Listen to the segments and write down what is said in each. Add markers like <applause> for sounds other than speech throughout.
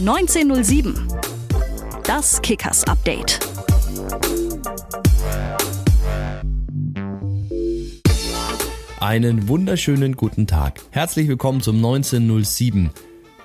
1907. Das Kickers Update. Einen wunderschönen guten Tag. Herzlich willkommen zum 1907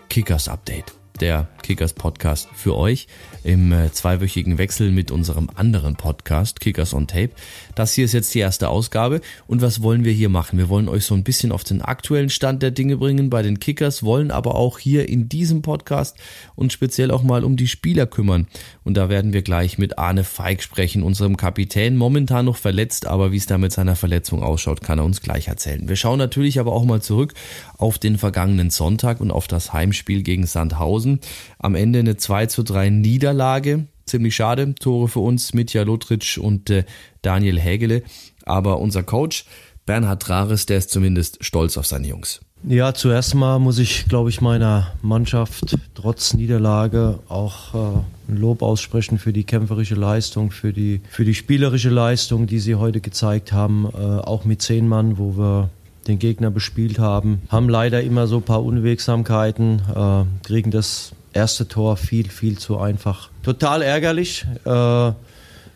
Kickers Update der Kickers Podcast für euch im äh, zweiwöchigen Wechsel mit unserem anderen Podcast Kickers on Tape. Das hier ist jetzt die erste Ausgabe und was wollen wir hier machen? Wir wollen euch so ein bisschen auf den aktuellen Stand der Dinge bringen bei den Kickers, wollen aber auch hier in diesem Podcast und speziell auch mal um die Spieler kümmern. Und da werden wir gleich mit Arne Feig sprechen, unserem Kapitän, momentan noch verletzt, aber wie es da mit seiner Verletzung ausschaut, kann er uns gleich erzählen. Wir schauen natürlich aber auch mal zurück auf den vergangenen Sonntag und auf das Heimspiel gegen Sandhausen. Am Ende eine 2 zu 3 Niederlage. Ziemlich schade. Tore für uns, Mitja Lotritsch und äh, Daniel Hägele. Aber unser Coach, Bernhard Rares, der ist zumindest stolz auf seine Jungs. Ja, zuerst mal muss ich, glaube ich, meiner Mannschaft trotz Niederlage auch äh, ein Lob aussprechen für die kämpferische Leistung, für die, für die spielerische Leistung, die sie heute gezeigt haben, äh, auch mit zehn Mann, wo wir den Gegner bespielt haben. Haben leider immer so ein paar Unwegsamkeiten, äh, kriegen das erste Tor viel, viel zu einfach. Total ärgerlich, äh,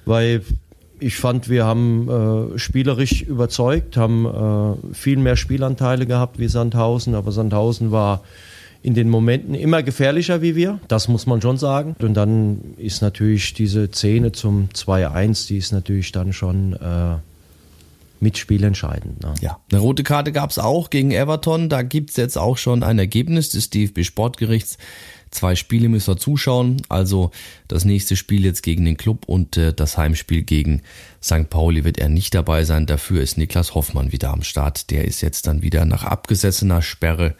weil ich fand, wir haben äh, spielerisch überzeugt, haben äh, viel mehr Spielanteile gehabt wie Sandhausen, aber Sandhausen war in den Momenten immer gefährlicher wie wir, das muss man schon sagen. Und dann ist natürlich diese Szene zum 2-1, die ist natürlich dann schon äh, mitspielentscheidend. Ne? Ja, eine rote Karte gab es auch gegen Everton. Da gibt's jetzt auch schon ein Ergebnis des DFB Sportgerichts. Zwei Spiele müssen wir zuschauen. Also das nächste Spiel jetzt gegen den Club und äh, das Heimspiel gegen St. Pauli wird er nicht dabei sein. Dafür ist Niklas Hoffmann wieder am Start. Der ist jetzt dann wieder nach abgesessener Sperre.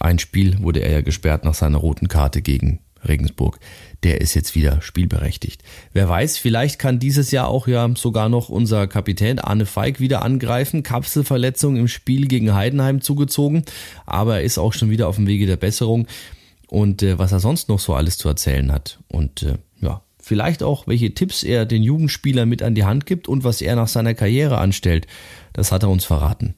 Ein Spiel wurde er ja gesperrt nach seiner roten Karte gegen Regensburg der ist jetzt wieder spielberechtigt. Wer weiß, vielleicht kann dieses Jahr auch ja sogar noch unser Kapitän Arne Feig wieder angreifen. Kapselverletzung im Spiel gegen Heidenheim zugezogen, aber er ist auch schon wieder auf dem Wege der Besserung und äh, was er sonst noch so alles zu erzählen hat und äh, ja, vielleicht auch welche Tipps er den Jugendspielern mit an die Hand gibt und was er nach seiner Karriere anstellt. Das hat er uns verraten.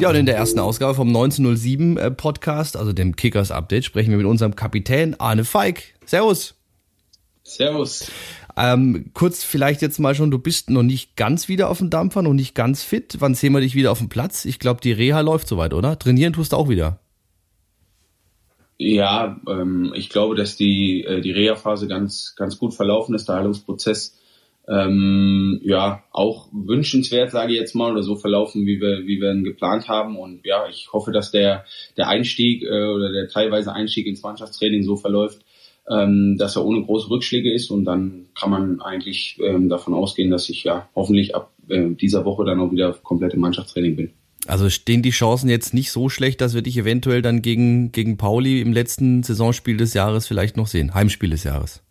Ja, und in der ersten Ausgabe vom 1907 äh, Podcast, also dem Kickers Update, sprechen wir mit unserem Kapitän Arne Feig. Servus. Servus. Ähm, kurz vielleicht jetzt mal schon, du bist noch nicht ganz wieder auf dem Dampfer, noch nicht ganz fit. Wann sehen wir dich wieder auf dem Platz? Ich glaube, die Reha läuft soweit, oder? Trainieren tust du auch wieder. Ja, ähm, ich glaube, dass die, äh, die Reha-Phase ganz, ganz gut verlaufen ist, der Heilungsprozess ähm, ja auch wünschenswert, sage ich jetzt mal, oder so verlaufen, wie wir, wie wir ihn geplant haben. Und ja, ich hoffe, dass der, der Einstieg äh, oder der teilweise Einstieg ins Mannschaftstraining so verläuft, ähm, dass er ohne große Rückschläge ist. Und dann kann man eigentlich ähm, davon ausgehen, dass ich ja hoffentlich ab äh, dieser Woche dann auch wieder komplett im Mannschaftstraining bin. Also stehen die Chancen jetzt nicht so schlecht, dass wir dich eventuell dann gegen, gegen Pauli im letzten Saisonspiel des Jahres vielleicht noch sehen, Heimspiel des Jahres.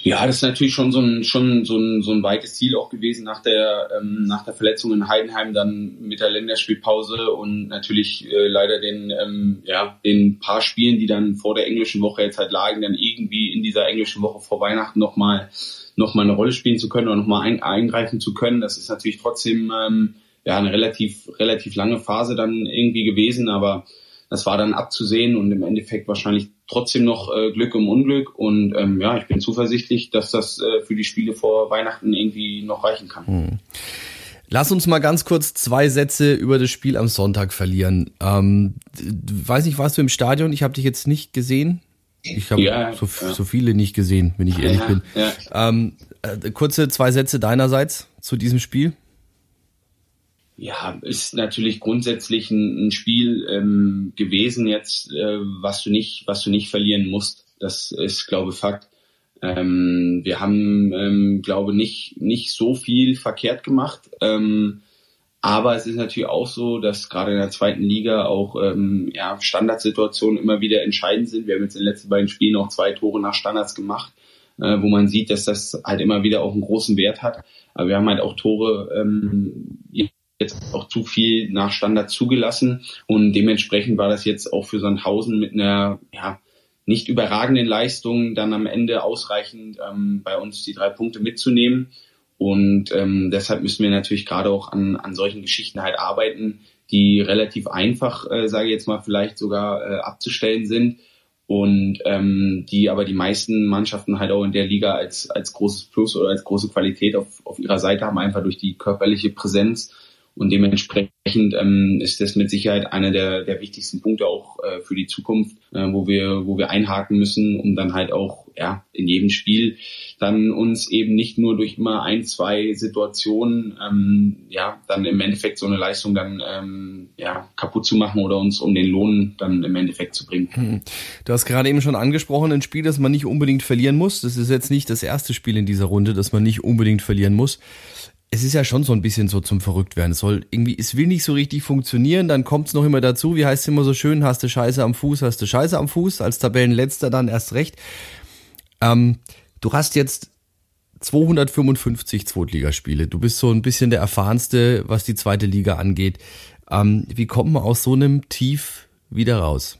Ja, das ist natürlich schon so ein, schon so ein, so ein weites Ziel auch gewesen nach der, ähm, nach der Verletzung in Heidenheim, dann mit der Länderspielpause und natürlich äh, leider den, ähm, ja, den paar Spielen, die dann vor der englischen Woche jetzt halt lagen, dann irgendwie in dieser englischen Woche vor Weihnachten nochmal noch mal eine Rolle spielen zu können oder nochmal ein, eingreifen zu können. Das ist natürlich trotzdem ähm, ja eine relativ, relativ lange Phase dann irgendwie gewesen, aber das war dann abzusehen und im Endeffekt wahrscheinlich trotzdem noch äh, Glück im Unglück. Und ähm, ja, ich bin zuversichtlich, dass das äh, für die Spiele vor Weihnachten irgendwie noch reichen kann. Hm. Lass uns mal ganz kurz zwei Sätze über das Spiel am Sonntag verlieren. Ähm, weiß nicht, warst du im Stadion? Ich habe dich jetzt nicht gesehen. Ich habe ja, so, ja. so, viele nicht gesehen, wenn ich ehrlich ja, bin. Ähm, äh, kurze zwei Sätze deinerseits zu diesem Spiel ja, ist natürlich grundsätzlich ein, ein Spiel ähm, gewesen jetzt, äh, was du nicht, was du nicht verlieren musst. Das ist, glaube ich, Fakt. Ähm, wir haben, ähm, glaube nicht nicht so viel verkehrt gemacht. Ähm, aber es ist natürlich auch so, dass gerade in der zweiten Liga auch ähm, ja, Standardsituationen immer wieder entscheidend sind. Wir haben jetzt in den letzten beiden Spielen auch zwei Tore nach Standards gemacht, äh, wo man sieht, dass das halt immer wieder auch einen großen Wert hat. Aber wir haben halt auch Tore ähm, jetzt auch zu viel nach Standard zugelassen. Und dementsprechend war das jetzt auch für Sandhausen mit einer ja, nicht überragenden Leistung dann am Ende ausreichend ähm, bei uns die drei Punkte mitzunehmen. Und ähm, deshalb müssen wir natürlich gerade auch an, an solchen Geschichten halt arbeiten, die relativ einfach, äh, sage ich jetzt mal, vielleicht sogar äh, abzustellen sind. Und ähm, die aber die meisten Mannschaften halt auch in der Liga als als großes Plus oder als große Qualität auf, auf ihrer Seite haben, einfach durch die körperliche Präsenz und dementsprechend ähm, ist das mit Sicherheit einer der, der wichtigsten Punkte auch äh, für die Zukunft, äh, wo wir, wo wir einhaken müssen, um dann halt auch ja in jedem Spiel dann uns eben nicht nur durch immer ein, zwei Situationen ähm, ja dann im Endeffekt so eine Leistung dann ähm, ja kaputt zu machen oder uns um den Lohn dann im Endeffekt zu bringen. Hm. Du hast gerade eben schon angesprochen, ein Spiel, das man nicht unbedingt verlieren muss. Das ist jetzt nicht das erste Spiel in dieser Runde, das man nicht unbedingt verlieren muss es ist ja schon so ein bisschen so zum Verrücktwerden. Es soll irgendwie, es will nicht so richtig funktionieren, dann kommt es noch immer dazu, wie heißt es immer so schön, hast du Scheiße am Fuß, hast du Scheiße am Fuß, als Tabellenletzter dann erst recht. Ähm, du hast jetzt 255 Zweitligaspiele. Du bist so ein bisschen der erfahrenste, was die zweite Liga angeht. Ähm, wie kommt man aus so einem Tief wieder raus?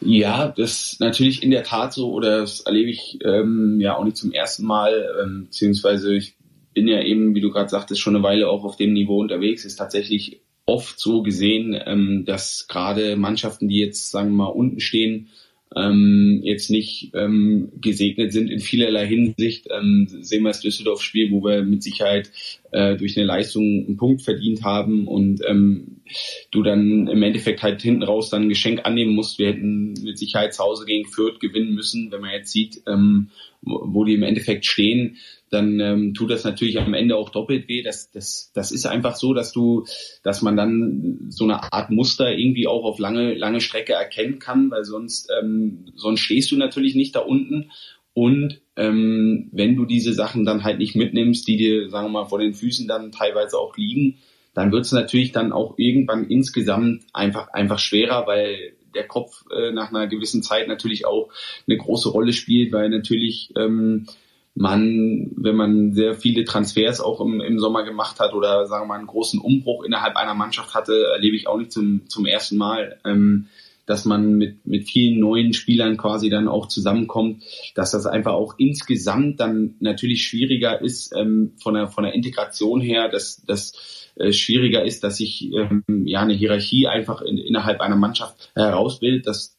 Ja, das ist natürlich in der Tat so, oder das erlebe ich ähm, ja auch nicht zum ersten Mal, ähm, beziehungsweise ich bin ja eben, wie du gerade sagtest, schon eine Weile auch auf dem Niveau unterwegs, ist tatsächlich oft so gesehen, ähm, dass gerade Mannschaften, die jetzt, sagen wir mal, unten stehen, ähm, jetzt nicht ähm, gesegnet sind in vielerlei Hinsicht. Ähm, sehen wir das Düsseldorf-Spiel, wo wir mit Sicherheit äh, durch eine Leistung einen Punkt verdient haben und ähm, du dann im Endeffekt halt hinten raus dann ein Geschenk annehmen musst. Wir hätten mit Sicherheit zu Hause gegen Fürth gewinnen müssen, wenn man jetzt sieht, ähm, wo die im Endeffekt stehen dann ähm, tut das natürlich am Ende auch doppelt weh. Das, das, das ist einfach so, dass du, dass man dann so eine Art Muster irgendwie auch auf lange, lange Strecke erkennen kann, weil sonst, ähm, sonst stehst du natürlich nicht da unten. Und ähm, wenn du diese Sachen dann halt nicht mitnimmst, die dir, sagen wir mal, vor den Füßen dann teilweise auch liegen, dann wird es natürlich dann auch irgendwann insgesamt einfach einfach schwerer, weil der Kopf äh, nach einer gewissen Zeit natürlich auch eine große Rolle spielt, weil natürlich ähm, man, wenn man sehr viele Transfers auch im, im Sommer gemacht hat oder sagen wir mal einen großen Umbruch innerhalb einer Mannschaft hatte, erlebe ich auch nicht zum, zum ersten Mal, ähm, dass man mit, mit vielen neuen Spielern quasi dann auch zusammenkommt, dass das einfach auch insgesamt dann natürlich schwieriger ist ähm, von, der, von der Integration her, dass das äh, schwieriger ist, dass sich ähm, ja eine Hierarchie einfach in, innerhalb einer Mannschaft herausbildet, dass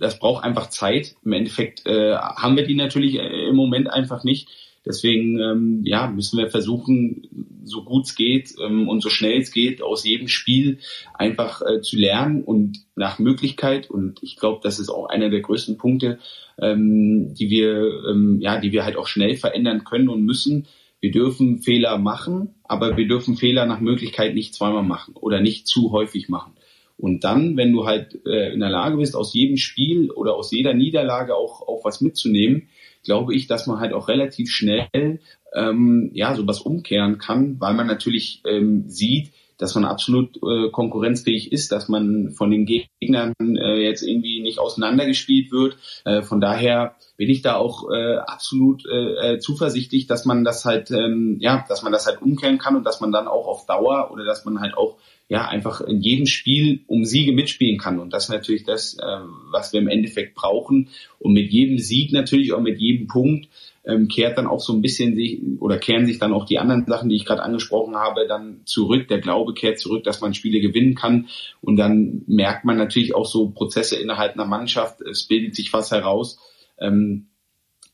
das braucht einfach Zeit. Im Endeffekt äh, haben wir die natürlich äh, im Moment einfach nicht. Deswegen ähm, ja, müssen wir versuchen, so gut es geht ähm, und so schnell es geht, aus jedem Spiel einfach äh, zu lernen und nach Möglichkeit. Und ich glaube, das ist auch einer der größten Punkte, ähm, die wir ähm, ja, die wir halt auch schnell verändern können und müssen. Wir dürfen Fehler machen, aber wir dürfen Fehler nach Möglichkeit nicht zweimal machen oder nicht zu häufig machen. Und dann, wenn du halt äh, in der Lage bist, aus jedem Spiel oder aus jeder Niederlage auch, auch was mitzunehmen, glaube ich, dass man halt auch relativ schnell ähm, ja sowas umkehren kann, weil man natürlich ähm, sieht, dass man absolut äh, konkurrenzfähig ist, dass man von den Gegnern äh, jetzt irgendwie nicht auseinandergespielt wird. Äh, von daher bin ich da auch äh, absolut äh, äh, zuversichtlich, dass man das halt, ähm, ja, dass man das halt umkehren kann und dass man dann auch auf Dauer oder dass man halt auch ja einfach in jedem Spiel um Siege mitspielen kann. Und das ist natürlich das, äh, was wir im Endeffekt brauchen. Und mit jedem Sieg natürlich auch mit jedem Punkt ähm, kehrt dann auch so ein bisschen sich oder kehren sich dann auch die anderen Sachen, die ich gerade angesprochen habe, dann zurück. Der Glaube kehrt zurück, dass man Spiele gewinnen kann. Und dann merkt man natürlich auch so Prozesse innerhalb einer Mannschaft. Es bildet sich was heraus. Ähm,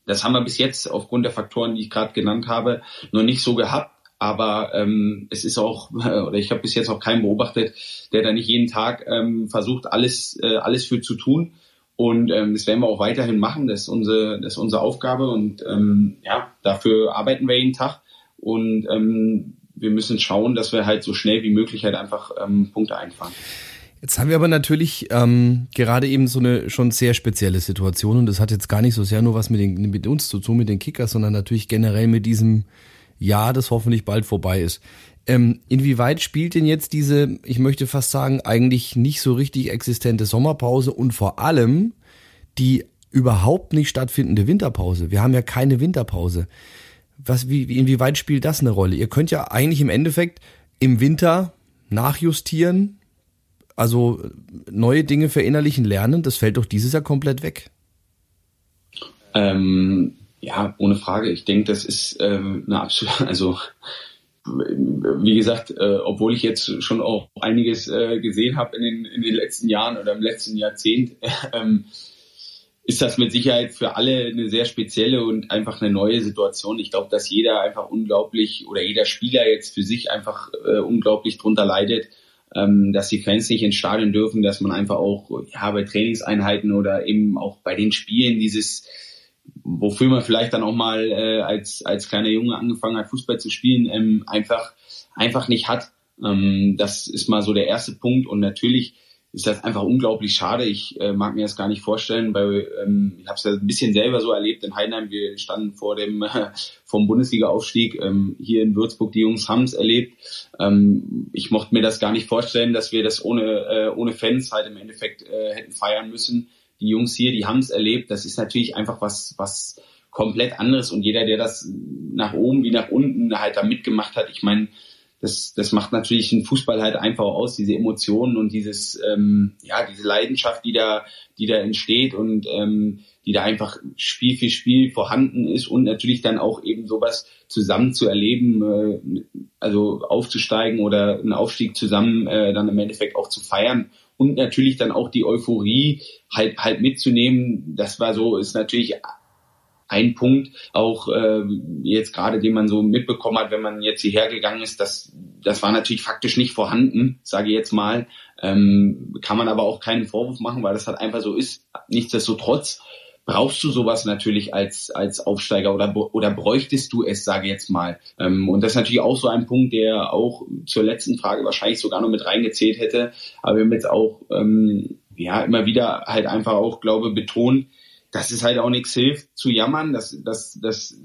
das haben wir bis jetzt aufgrund der Faktoren, die ich gerade genannt habe, noch nicht so gehabt. Aber ähm, es ist auch, <laughs> oder ich habe bis jetzt auch keinen beobachtet, der da nicht jeden Tag ähm, versucht, alles, äh, alles für zu tun. Und ähm, das werden wir auch weiterhin machen. Das ist unsere, das ist unsere Aufgabe und ähm, ja, dafür arbeiten wir jeden Tag. Und ähm, wir müssen schauen, dass wir halt so schnell wie möglich halt einfach ähm, Punkte einfahren. Jetzt haben wir aber natürlich ähm, gerade eben so eine schon sehr spezielle Situation und das hat jetzt gar nicht so sehr nur was mit, den, mit uns zu tun, mit den Kickers, sondern natürlich generell mit diesem Jahr, das hoffentlich bald vorbei ist. Ähm, inwieweit spielt denn jetzt diese, ich möchte fast sagen, eigentlich nicht so richtig existente Sommerpause und vor allem die überhaupt nicht stattfindende Winterpause? Wir haben ja keine Winterpause. Was, wie, inwieweit spielt das eine Rolle? Ihr könnt ja eigentlich im Endeffekt im Winter nachjustieren, also neue Dinge verinnerlichen lernen. Das fällt doch dieses Jahr komplett weg. Ähm, ja, ohne Frage. Ich denke, das ist ähm, eine absolute, <laughs> also wie gesagt, äh, obwohl ich jetzt schon auch einiges äh, gesehen habe in den, in den letzten Jahren oder im letzten Jahrzehnt, <laughs> ähm, ist das mit Sicherheit für alle eine sehr spezielle und einfach eine neue Situation. Ich glaube, dass jeder einfach unglaublich oder jeder Spieler jetzt für sich einfach äh, unglaublich drunter leidet, ähm, dass die Fans nicht ins Stadion dürfen, dass man einfach auch ja, bei Trainingseinheiten oder eben auch bei den Spielen dieses wofür man vielleicht dann auch mal äh, als als kleiner Junge angefangen hat Fußball zu spielen ähm, einfach einfach nicht hat ähm, das ist mal so der erste Punkt und natürlich ist das einfach unglaublich schade. Ich äh, mag mir das gar nicht vorstellen, weil ähm, ich habe es ja ein bisschen selber so erlebt in Heidenheim. Wir standen vor dem <laughs> äh, vom Bundesliga-Aufstieg. Ähm, hier in Würzburg, die Jungs haben es erlebt. Ähm, ich mochte mir das gar nicht vorstellen, dass wir das ohne äh, ohne Fans halt im Endeffekt äh, hätten feiern müssen. Die Jungs hier, die haben es erlebt. Das ist natürlich einfach was was komplett anderes und jeder, der das nach oben wie nach unten halt da mitgemacht hat, ich meine, das, das macht natürlich den Fußball halt einfach aus, diese Emotionen und dieses, ähm, ja, diese Leidenschaft, die da, die da entsteht und ähm, die da einfach Spiel für Spiel vorhanden ist und natürlich dann auch eben sowas zusammen zu erleben, äh, also aufzusteigen oder einen Aufstieg zusammen äh, dann im Endeffekt auch zu feiern und natürlich dann auch die Euphorie halt halt mitzunehmen. Das war so, ist natürlich ein Punkt, auch äh, jetzt gerade, den man so mitbekommen hat, wenn man jetzt hierher gegangen ist, das, das war natürlich faktisch nicht vorhanden, sage ich jetzt mal. Ähm, kann man aber auch keinen Vorwurf machen, weil das halt einfach so ist. Nichtsdestotrotz brauchst du sowas natürlich als, als Aufsteiger oder, oder bräuchtest du es, sage ich jetzt mal. Ähm, und das ist natürlich auch so ein Punkt, der auch zur letzten Frage wahrscheinlich sogar noch mit reingezählt hätte. Aber wir haben jetzt auch ähm, ja immer wieder halt einfach auch, glaube betont, dass es halt auch nichts hilft zu jammern. Das, das, das,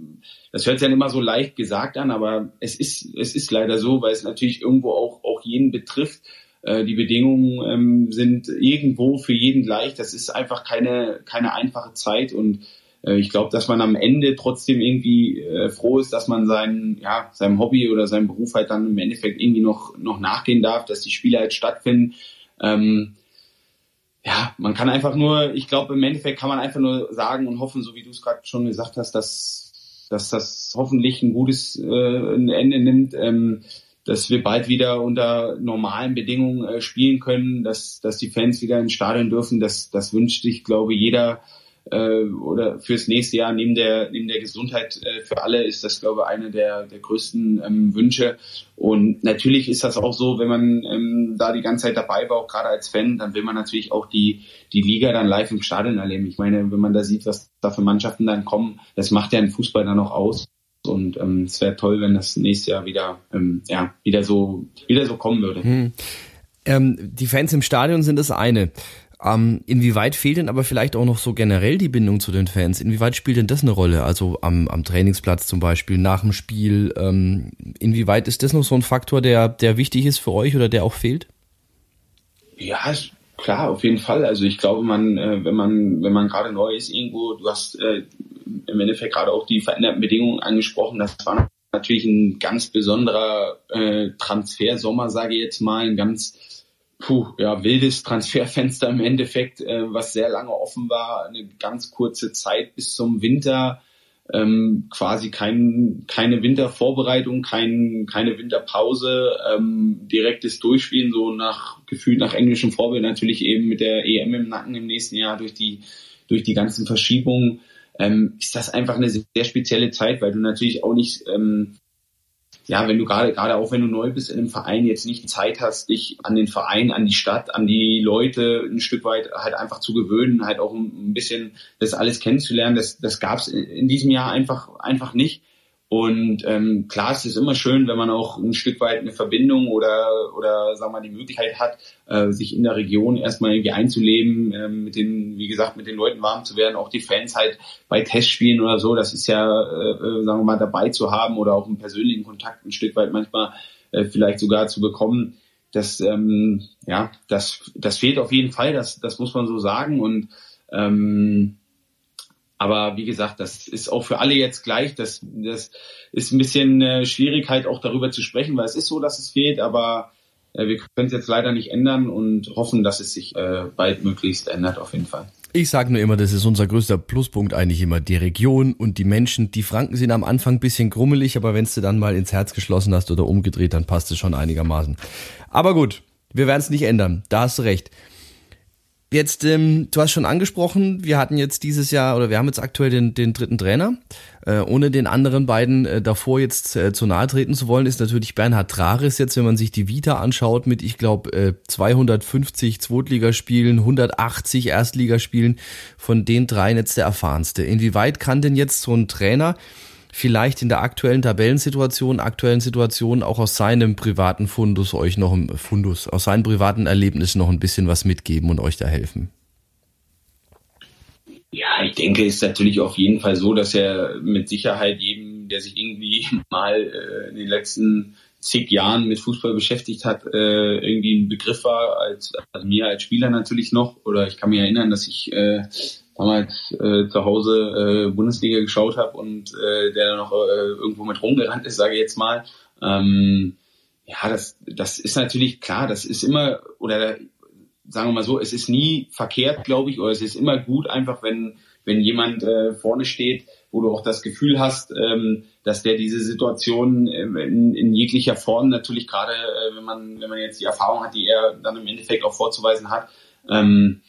das hört sich dann immer so leicht gesagt an, aber es ist, es ist leider so, weil es natürlich irgendwo auch, auch jeden betrifft. Äh, die Bedingungen ähm, sind irgendwo für jeden gleich. Das ist einfach keine, keine einfache Zeit und äh, ich glaube, dass man am Ende trotzdem irgendwie äh, froh ist, dass man sein, ja, seinem Hobby oder seinem Beruf halt dann im Endeffekt irgendwie noch, noch nachgehen darf, dass die Spiele halt stattfinden. Ähm, ja, man kann einfach nur, ich glaube, im Endeffekt kann man einfach nur sagen und hoffen, so wie du es gerade schon gesagt hast, dass, dass das hoffentlich ein gutes äh, ein Ende nimmt, ähm, dass wir bald wieder unter normalen Bedingungen äh, spielen können, dass, dass die Fans wieder ins Stadion dürfen. Das, das wünscht sich, glaube jeder äh, oder fürs nächste Jahr neben der neben der Gesundheit äh, für alle ist das glaube ich einer der der größten ähm, Wünsche. Und natürlich ist das auch so wenn man ähm, da die ganze Zeit dabei war auch gerade als Fan dann will man natürlich auch die die Liga dann live im Stadion erleben. Ich meine wenn man da sieht was da für Mannschaften dann kommen das macht ja den Fußball dann auch aus und ähm, es wäre toll wenn das nächste Jahr wieder ähm, ja wieder so wieder so kommen würde hm. Ähm, die Fans im Stadion sind das eine. Ähm, inwieweit fehlt denn aber vielleicht auch noch so generell die Bindung zu den Fans? Inwieweit spielt denn das eine Rolle? Also am, am Trainingsplatz zum Beispiel, nach dem Spiel. Ähm, inwieweit ist das noch so ein Faktor, der, der wichtig ist für euch oder der auch fehlt? Ja, klar, auf jeden Fall. Also ich glaube, man, äh, wenn man, wenn man gerade neu ist irgendwo, du hast äh, im Endeffekt gerade auch die veränderten Bedingungen angesprochen, das war natürlich ein ganz besonderer äh, Transfersommer, sage ich jetzt mal, ein ganz puh, ja, wildes Transferfenster im Endeffekt, äh, was sehr lange offen war, eine ganz kurze Zeit bis zum Winter, ähm, quasi kein, keine Wintervorbereitung, kein, keine Winterpause, ähm, direktes Durchspielen, so nach gefühlt nach englischem Vorbild natürlich eben mit der EM im Nacken im nächsten Jahr durch die, durch die ganzen Verschiebungen, ähm, ist das einfach eine sehr spezielle Zeit, weil du natürlich auch nicht ähm, ja, wenn du gerade, gerade auch wenn du neu bist in einem Verein, jetzt nicht Zeit hast, dich an den Verein, an die Stadt, an die Leute ein Stück weit halt einfach zu gewöhnen, halt auch ein bisschen das alles kennenzulernen, das, das gab es in diesem Jahr einfach, einfach nicht. Und ähm, klar, es ist immer schön, wenn man auch ein Stück weit eine Verbindung oder oder sagen wir mal die Möglichkeit hat, äh, sich in der Region erstmal irgendwie einzuleben, äh, mit den, wie gesagt, mit den Leuten warm zu werden, auch die Fans halt bei Testspielen oder so, das ist ja, äh, äh, sagen wir mal, dabei zu haben oder auch einen persönlichen Kontakt ein Stück weit manchmal äh, vielleicht sogar zu bekommen. Das, ähm, ja, das, das fehlt auf jeden Fall, das, das muss man so sagen. Und ähm, aber wie gesagt, das ist auch für alle jetzt gleich. Das, das ist ein bisschen äh, Schwierigkeit auch darüber zu sprechen, weil es ist so, dass es fehlt, aber äh, wir können es jetzt leider nicht ändern und hoffen, dass es sich äh, bald möglichst ändert auf jeden Fall. Ich sage nur immer, das ist unser größter Pluspunkt eigentlich immer, die Region und die Menschen. Die Franken sind am Anfang ein bisschen grummelig, aber wenn du dann mal ins Herz geschlossen hast oder umgedreht, dann passt es schon einigermaßen. Aber gut, wir werden es nicht ändern, da hast du recht. Jetzt, ähm, du hast schon angesprochen, wir hatten jetzt dieses Jahr oder wir haben jetzt aktuell den, den dritten Trainer. Äh, ohne den anderen beiden äh, davor jetzt äh, zu nahe treten zu wollen, ist natürlich Bernhard Trares jetzt, wenn man sich die Vita anschaut, mit, ich glaube, äh, 250 Zweitligaspielen, 180 Erstligaspielen, von den dreien jetzt der erfahrenste. Inwieweit kann denn jetzt so ein Trainer vielleicht in der aktuellen Tabellensituation, aktuellen Situation auch aus seinem privaten Fundus euch noch ein Fundus, aus seinen privaten Erlebnissen noch ein bisschen was mitgeben und euch da helfen? Ja, ich denke, es ist natürlich auf jeden Fall so, dass er mit Sicherheit jedem, der sich irgendwie <laughs> mal äh, in den letzten zig Jahren mit Fußball beschäftigt hat, äh, irgendwie ein Begriff war, als, als mir als Spieler natürlich noch. Oder ich kann mich erinnern, dass ich äh, damals äh, zu Hause äh, Bundesliga geschaut habe und äh, der noch äh, irgendwo mit rumgerannt ist, sage ich jetzt mal. Ähm, ja, das, das ist natürlich klar, das ist immer, oder sagen wir mal so, es ist nie verkehrt, glaube ich, oder es ist immer gut, einfach wenn, wenn jemand äh, vorne steht, wo du auch das Gefühl hast, ähm, dass der diese Situation äh, in, in jeglicher Form natürlich gerade, äh, wenn man wenn man jetzt die Erfahrung hat, die er dann im Endeffekt auch vorzuweisen hat, ähm,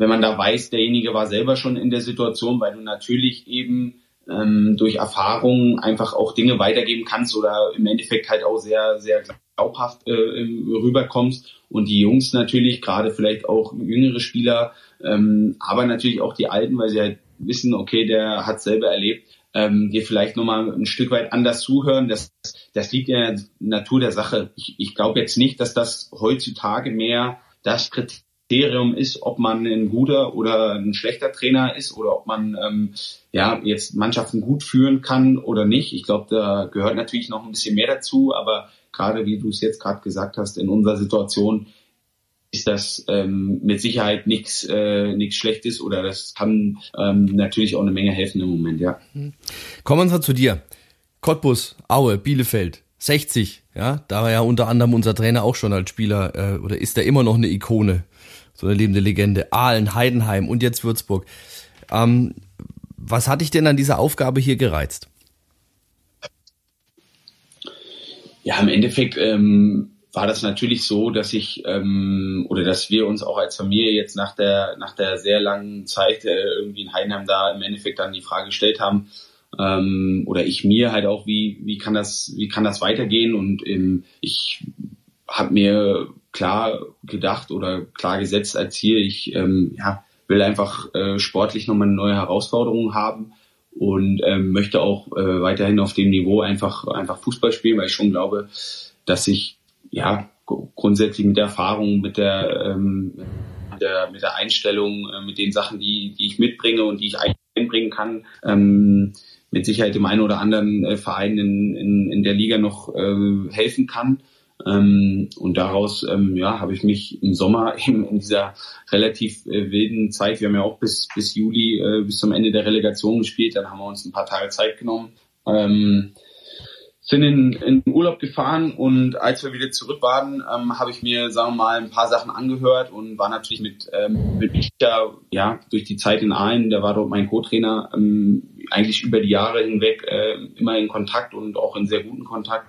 wenn man da weiß, derjenige war selber schon in der Situation, weil du natürlich eben ähm, durch Erfahrungen einfach auch Dinge weitergeben kannst oder im Endeffekt halt auch sehr, sehr glaubhaft äh, rüberkommst. Und die Jungs natürlich, gerade vielleicht auch jüngere Spieler, ähm, aber natürlich auch die Alten, weil sie halt wissen, okay, der hat selber erlebt, ähm, dir vielleicht nochmal ein Stück weit anders zuhören. Das, das liegt in der Natur der Sache. Ich, ich glaube jetzt nicht, dass das heutzutage mehr das Kriterium Kriterium ist, ob man ein guter oder ein schlechter Trainer ist oder ob man ähm, ja jetzt Mannschaften gut führen kann oder nicht. Ich glaube, da gehört natürlich noch ein bisschen mehr dazu, aber gerade wie du es jetzt gerade gesagt hast, in unserer Situation ist das ähm, mit Sicherheit nichts äh, nichts Schlechtes oder das kann ähm, natürlich auch eine Menge helfen im Moment, ja. Kommen wir zu dir. Cottbus, Aue, Bielefeld, 60, ja, da war ja unter anderem unser Trainer auch schon als Spieler äh, oder ist er immer noch eine Ikone so eine lebende Legende. Aalen, Heidenheim und jetzt Würzburg. Ähm, was hat dich denn an dieser Aufgabe hier gereizt? Ja, im Endeffekt ähm, war das natürlich so, dass ich ähm, oder dass wir uns auch als Familie jetzt nach der nach der sehr langen Zeit äh, irgendwie in Heidenheim da im Endeffekt dann die Frage gestellt haben ähm, oder ich mir halt auch wie wie kann das wie kann das weitergehen und ähm, ich habe mir klar gedacht oder klar gesetzt als Ziel. Ich ähm, ja, will einfach äh, sportlich nochmal eine neue Herausforderung haben und ähm, möchte auch äh, weiterhin auf dem Niveau einfach einfach Fußball spielen, weil ich schon glaube, dass ich ja grundsätzlich mit der Erfahrung, mit der ähm, mit der, mit der Einstellung, äh, mit den Sachen, die die ich mitbringe und die ich einbringen kann, ähm, mit Sicherheit dem einen oder anderen äh, Verein in, in, in der Liga noch äh, helfen kann. Ähm, und daraus ähm, ja, habe ich mich im Sommer <laughs> eben in dieser relativ äh, wilden Zeit, wir haben ja auch bis, bis Juli, äh, bis zum Ende der Relegation gespielt, dann haben wir uns ein paar Tage Zeit genommen. Ähm, sind in, in Urlaub gefahren und als wir wieder zurück waren, ähm, habe ich mir, sagen wir mal, ein paar Sachen angehört und war natürlich mit, ähm, mit Micha, ja, durch die Zeit in Aalen, der war dort mein Co-Trainer, ähm, eigentlich über die Jahre hinweg äh, immer in Kontakt und auch in sehr guten Kontakt.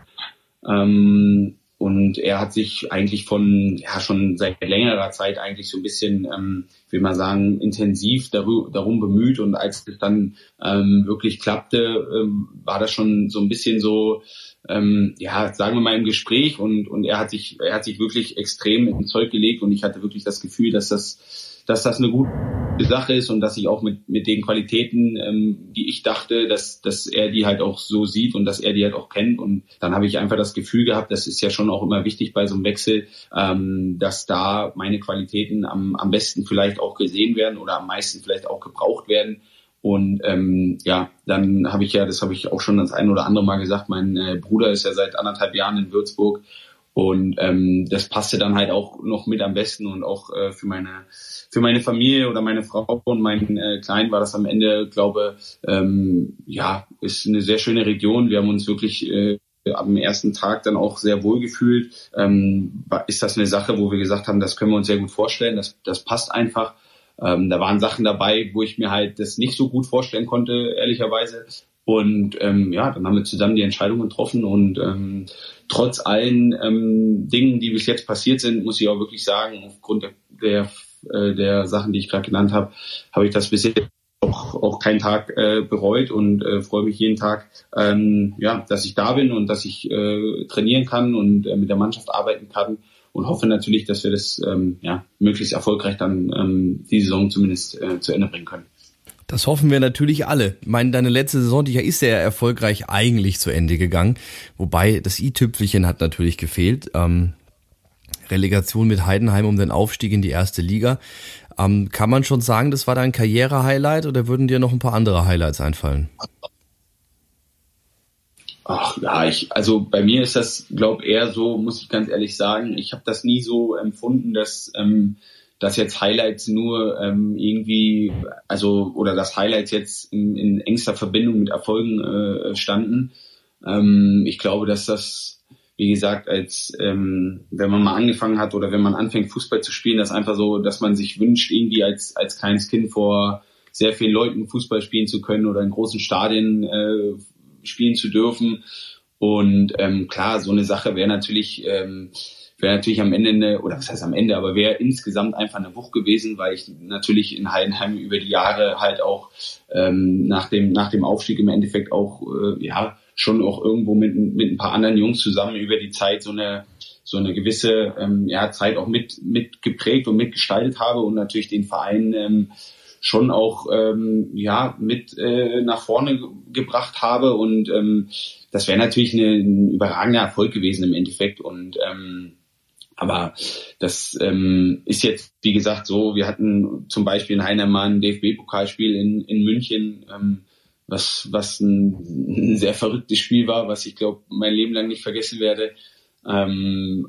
Ähm, und er hat sich eigentlich von, ja, schon seit längerer Zeit eigentlich so ein bisschen, ähm, will man sagen, intensiv darum, bemüht. Und als es dann ähm, wirklich klappte, ähm, war das schon so ein bisschen so, ähm, ja, sagen wir mal im Gespräch. Und, und er hat sich, er hat sich wirklich extrem ins Zeug gelegt. Und ich hatte wirklich das Gefühl, dass das dass das eine gute Sache ist und dass ich auch mit, mit den Qualitäten, ähm, die ich dachte, dass, dass er die halt auch so sieht und dass er die halt auch kennt. Und dann habe ich einfach das Gefühl gehabt, das ist ja schon auch immer wichtig bei so einem Wechsel, ähm, dass da meine Qualitäten am, am besten vielleicht auch gesehen werden oder am meisten vielleicht auch gebraucht werden. Und ähm, ja, dann habe ich ja, das habe ich auch schon das ein oder andere Mal gesagt, mein äh, Bruder ist ja seit anderthalb Jahren in Würzburg und ähm, das passte dann halt auch noch mit am besten und auch äh, für meine für meine Familie oder meine Frau und meinen äh, Kleinen war das am Ende, glaube ähm, ja, ist eine sehr schöne Region. Wir haben uns wirklich äh, am ersten Tag dann auch sehr wohl gefühlt. Ähm, ist das eine Sache, wo wir gesagt haben, das können wir uns sehr gut vorstellen, das, das passt einfach. ähm, da waren Sachen dabei, wo ich mir halt das nicht so gut vorstellen konnte, ehrlicherweise. Und ähm, ja, dann haben wir zusammen die Entscheidung getroffen und ähm, trotz allen ähm, Dingen, die bis jetzt passiert sind, muss ich auch wirklich sagen, aufgrund der, der, äh, der Sachen, die ich gerade genannt habe, habe ich das bis jetzt auch, auch keinen Tag äh, bereut und äh, freue mich jeden Tag, ähm, ja, dass ich da bin und dass ich äh, trainieren kann und äh, mit der Mannschaft arbeiten kann und hoffe natürlich, dass wir das ähm, ja, möglichst erfolgreich dann ähm, die Saison zumindest äh, zu Ende bringen können. Das hoffen wir natürlich alle. Ich meine, deine letzte Saison, die ist sehr erfolgreich eigentlich zu Ende gegangen. Wobei das i-Tüpfelchen hat natürlich gefehlt. Ähm, Relegation mit Heidenheim um den Aufstieg in die erste Liga. Ähm, kann man schon sagen, das war dein Karriere-Highlight oder würden dir noch ein paar andere Highlights einfallen? Ach ja, ich, also bei mir ist das, glaube eher so, muss ich ganz ehrlich sagen, ich habe das nie so empfunden, dass, ähm, dass jetzt Highlights nur ähm, irgendwie, also oder dass Highlights jetzt in, in engster Verbindung mit Erfolgen äh, standen. Ähm, ich glaube, dass das wie gesagt, als ähm, wenn man mal angefangen hat oder wenn man anfängt, Fußball zu spielen, das einfach so, dass man sich wünscht, irgendwie als, als kleines Kind vor sehr vielen Leuten Fußball spielen zu können oder in großen Stadien äh, spielen zu dürfen. Und ähm, klar, so eine Sache wäre natürlich, ähm, wäre natürlich am Ende eine, oder was heißt am Ende, aber wäre insgesamt einfach eine Wucht gewesen, weil ich natürlich in Heidenheim über die Jahre halt auch ähm, nach dem nach dem Aufstieg im Endeffekt auch äh, ja schon auch irgendwo mit, mit ein paar anderen Jungs zusammen über die Zeit so eine so eine gewisse ähm, ja, Zeit auch mit mit geprägt und mitgestaltet habe und natürlich den Verein ähm, schon auch ähm, ja mit äh, nach vorne ge gebracht habe und ähm, das wäre natürlich eine, ein überragender Erfolg gewesen im Endeffekt und ähm, aber das ähm, ist jetzt, wie gesagt, so, wir hatten zum Beispiel in Heinemann ein DFB-Pokalspiel in, in München, ähm, was, was ein, ein sehr verrücktes Spiel war, was ich glaube mein Leben lang nicht vergessen werde. Ähm,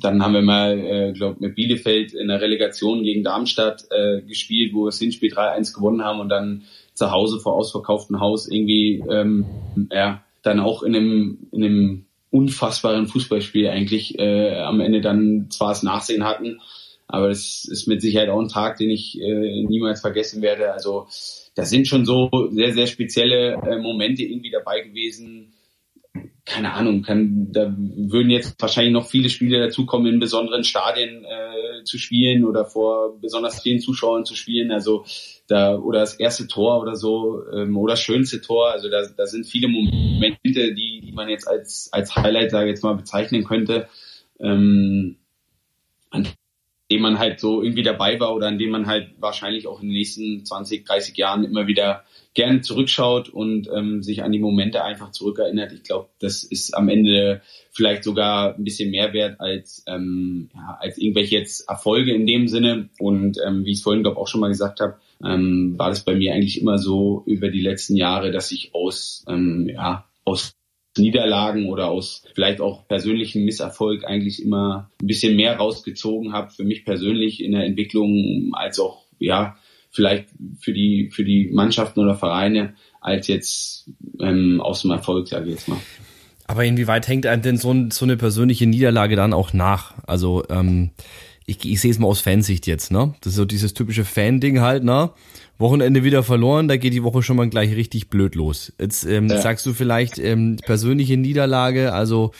dann haben wir mal, äh, glaube mit Bielefeld in der Relegation gegen Darmstadt äh, gespielt, wo wir das Hinspiel 3-1 gewonnen haben und dann zu Hause vor ausverkauftem Haus irgendwie ähm, ja dann auch in einem, in einem unfassbaren Fußballspiel eigentlich äh, am Ende dann zwar das Nachsehen hatten, aber es ist mit Sicherheit auch ein Tag, den ich äh, niemals vergessen werde. Also da sind schon so sehr, sehr spezielle äh, Momente irgendwie dabei gewesen. Keine Ahnung, kann, da würden jetzt wahrscheinlich noch viele Spiele dazukommen, in besonderen Stadien äh, zu spielen oder vor besonders vielen Zuschauern zu spielen. Also da oder das erste Tor oder so ähm, oder das schönste Tor. Also da, da sind viele Momente, die, die man jetzt als als Highlight, sage jetzt mal, bezeichnen könnte. Ähm, dem man halt so irgendwie dabei war oder an dem man halt wahrscheinlich auch in den nächsten 20, 30 Jahren immer wieder gerne zurückschaut und ähm, sich an die Momente einfach zurückerinnert. Ich glaube, das ist am Ende vielleicht sogar ein bisschen mehr wert als, ähm, ja, als irgendwelche jetzt Erfolge in dem Sinne. Und ähm, wie ich es vorhin, glaube auch schon mal gesagt habe, ähm, war das bei mir eigentlich immer so über die letzten Jahre, dass ich aus, ähm, ja, aus Niederlagen oder aus vielleicht auch persönlichen Misserfolg eigentlich immer ein bisschen mehr rausgezogen habe für mich persönlich in der Entwicklung als auch ja vielleicht für die für die Mannschaften oder Vereine als jetzt ähm, aus dem Erfolg sage ich jetzt mal. Aber inwieweit hängt einem denn so, so eine persönliche Niederlage dann auch nach? Also ähm, ich, ich sehe es mal aus Fansicht jetzt, ne? Das ist so dieses typische Fan-Ding halt, ne? Wochenende wieder verloren, da geht die Woche schon mal gleich richtig blöd los. Jetzt ähm, ja. sagst du vielleicht ähm, persönliche Niederlage, also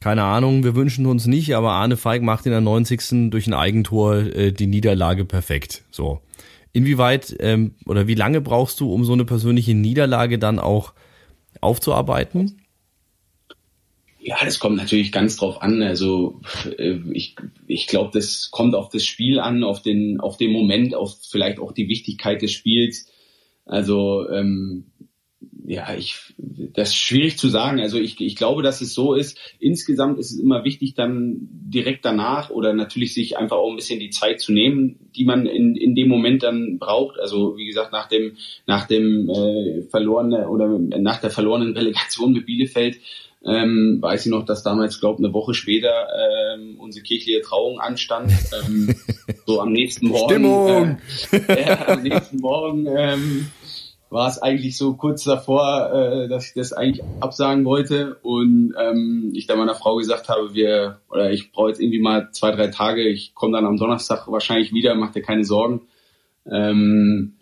keine Ahnung, wir wünschen uns nicht, aber Arne Feig macht in der 90. durch ein Eigentor äh, die Niederlage perfekt. So. Inwieweit ähm, oder wie lange brauchst du, um so eine persönliche Niederlage dann auch aufzuarbeiten? Ja, das kommt natürlich ganz drauf an. Also äh, ich, ich glaube, das kommt auf das Spiel an, auf den, auf den Moment, auf vielleicht auch die Wichtigkeit des Spiels. Also ähm, ja, ich, das ist schwierig zu sagen. Also ich, ich glaube, dass es so ist. Insgesamt ist es immer wichtig, dann direkt danach oder natürlich sich einfach auch ein bisschen die Zeit zu nehmen, die man in, in dem Moment dann braucht. Also wie gesagt, nach dem, nach dem äh, verlorenen oder nach der verlorenen Relegation mit Bielefeld ähm, weiß ich noch, dass damals, glaube eine Woche später ähm, unsere kirchliche Trauung anstand. Ähm, <laughs> so am nächsten Morgen. Stimmung! Äh, <laughs> äh, am nächsten Morgen ähm, war es eigentlich so kurz davor, äh, dass ich das eigentlich absagen wollte und ähm, ich dann meiner Frau gesagt habe, wir oder ich brauche jetzt irgendwie mal zwei, drei Tage, ich komme dann am Donnerstag wahrscheinlich wieder, mach dir keine Sorgen. ähm,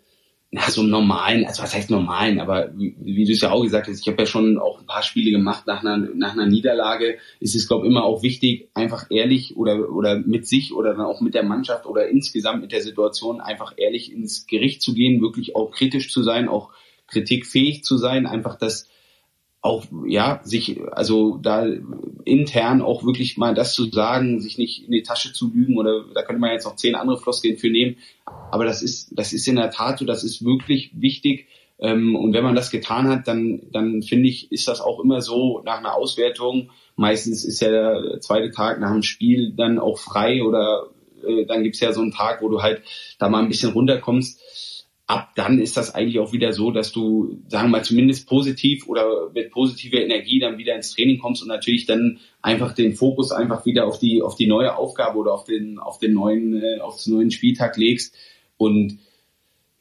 na, so einem normalen, also was heißt normalen, aber wie, wie du es ja auch gesagt hast, ich habe ja schon auch ein paar Spiele gemacht nach einer, nach einer Niederlage, ist es, glaube ich, immer auch wichtig, einfach ehrlich oder, oder mit sich oder dann auch mit der Mannschaft oder insgesamt mit der Situation einfach ehrlich ins Gericht zu gehen, wirklich auch kritisch zu sein, auch kritikfähig zu sein, einfach das auch ja sich also da intern auch wirklich mal das zu sagen, sich nicht in die Tasche zu lügen oder da könnte man jetzt noch zehn andere Floskeln für nehmen, aber das ist das ist in der Tat so, das ist wirklich wichtig. Ähm, und wenn man das getan hat, dann dann finde ich ist das auch immer so nach einer Auswertung. Meistens ist ja der zweite Tag nach dem Spiel dann auch frei oder äh, dann gibt's ja so einen Tag, wo du halt da mal ein bisschen runterkommst ab dann ist das eigentlich auch wieder so, dass du, sagen wir mal, zumindest positiv oder mit positiver Energie dann wieder ins Training kommst und natürlich dann einfach den Fokus einfach wieder auf die, auf die neue Aufgabe oder auf den, auf den neuen, äh, auf den neuen Spieltag legst. Und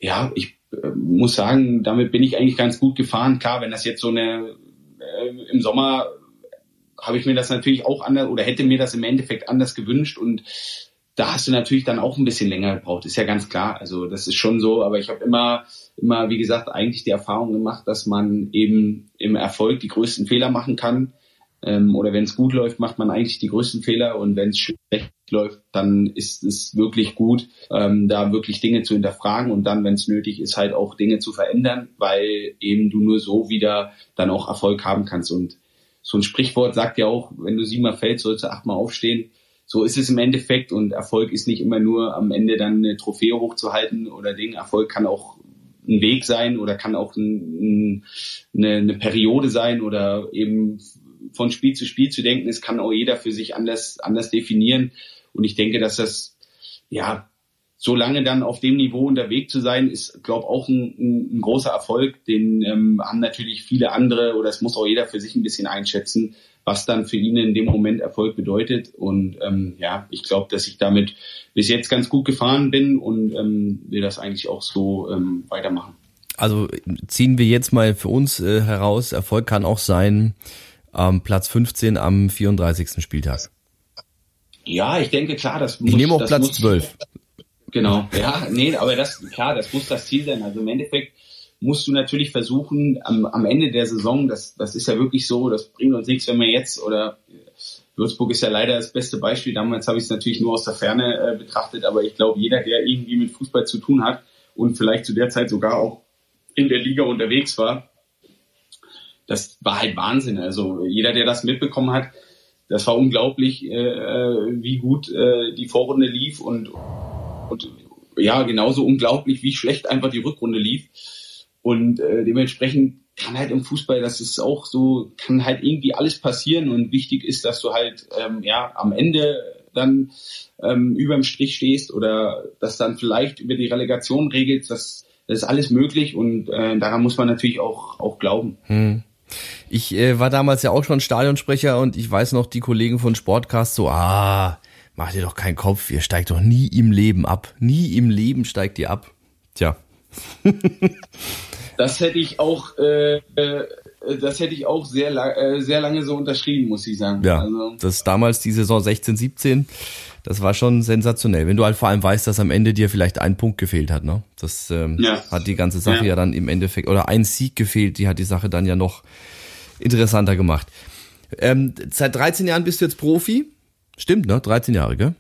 ja, ich äh, muss sagen, damit bin ich eigentlich ganz gut gefahren. Klar, wenn das jetzt so eine, äh, im Sommer habe ich mir das natürlich auch anders oder hätte mir das im Endeffekt anders gewünscht und da hast du natürlich dann auch ein bisschen länger gebraucht, ist ja ganz klar. Also das ist schon so, aber ich habe immer, immer, wie gesagt, eigentlich die Erfahrung gemacht, dass man eben im Erfolg die größten Fehler machen kann. Ähm, oder wenn es gut läuft, macht man eigentlich die größten Fehler und wenn es schlecht läuft, dann ist es wirklich gut, ähm, da wirklich Dinge zu hinterfragen und dann, wenn es nötig ist, halt auch Dinge zu verändern, weil eben du nur so wieder dann auch Erfolg haben kannst. Und so ein Sprichwort sagt ja auch, wenn du siebenmal fällst, sollst du achtmal aufstehen so ist es im Endeffekt und Erfolg ist nicht immer nur am Ende dann eine Trophäe hochzuhalten oder Ding. Erfolg kann auch ein Weg sein oder kann auch ein, ein, eine, eine Periode sein oder eben von Spiel zu Spiel zu denken. Es kann auch jeder für sich anders, anders definieren. Und ich denke, dass das, ja, so lange dann auf dem Niveau unterwegs zu sein, ist, glaube auch ein, ein, ein, großer Erfolg. Den ähm, haben natürlich viele andere oder es muss auch jeder für sich ein bisschen einschätzen was dann für ihn in dem Moment Erfolg bedeutet. Und ähm, ja, ich glaube, dass ich damit bis jetzt ganz gut gefahren bin und ähm, will das eigentlich auch so ähm, weitermachen. Also ziehen wir jetzt mal für uns äh, heraus, Erfolg kann auch sein, ähm, Platz 15 am 34. Spieltag. Ja, ich denke, klar, das muss... Ich nehme auch Platz muss, 12. Genau, <laughs> ja, nee, aber das, klar, das muss das Ziel sein. Also im Endeffekt musst du natürlich versuchen, am, am Ende der Saison, das, das ist ja wirklich so, das bringt uns nichts, wenn wir jetzt oder Würzburg ist ja leider das beste Beispiel. Damals habe ich es natürlich nur aus der Ferne äh, betrachtet, aber ich glaube, jeder, der irgendwie mit Fußball zu tun hat und vielleicht zu der Zeit sogar auch in der Liga unterwegs war, das war halt Wahnsinn. Also jeder, der das mitbekommen hat, das war unglaublich, äh, äh wie gut äh, die Vorrunde lief und, und ja, genauso unglaublich, wie schlecht einfach die Rückrunde lief. Und äh, dementsprechend kann halt im Fußball, das ist auch so, kann halt irgendwie alles passieren und wichtig ist, dass du halt ähm, ja am Ende dann ähm, überm Strich stehst oder das dann vielleicht über die Relegation regelst, das, das ist alles möglich und äh, daran muss man natürlich auch, auch glauben. Hm. Ich äh, war damals ja auch schon Stadionsprecher und ich weiß noch, die Kollegen von Sportcast so, ah, mach dir doch keinen Kopf, ihr steigt doch nie im Leben ab. Nie im Leben steigt ihr ab. Tja. <laughs> Das hätte ich auch, äh, äh, das hätte ich auch sehr, äh, sehr lange so unterschrieben, muss ich sagen. Ja, also. das ist damals die Saison 16, 17. Das war schon sensationell. Wenn du halt vor allem weißt, dass am Ende dir vielleicht ein Punkt gefehlt hat, ne? Das ähm, ja. hat die ganze Sache ja. ja dann im Endeffekt, oder ein Sieg gefehlt, die hat die Sache dann ja noch interessanter gemacht. Ähm, seit 13 Jahren bist du jetzt Profi. Stimmt, ne? 13 Jahre, gell?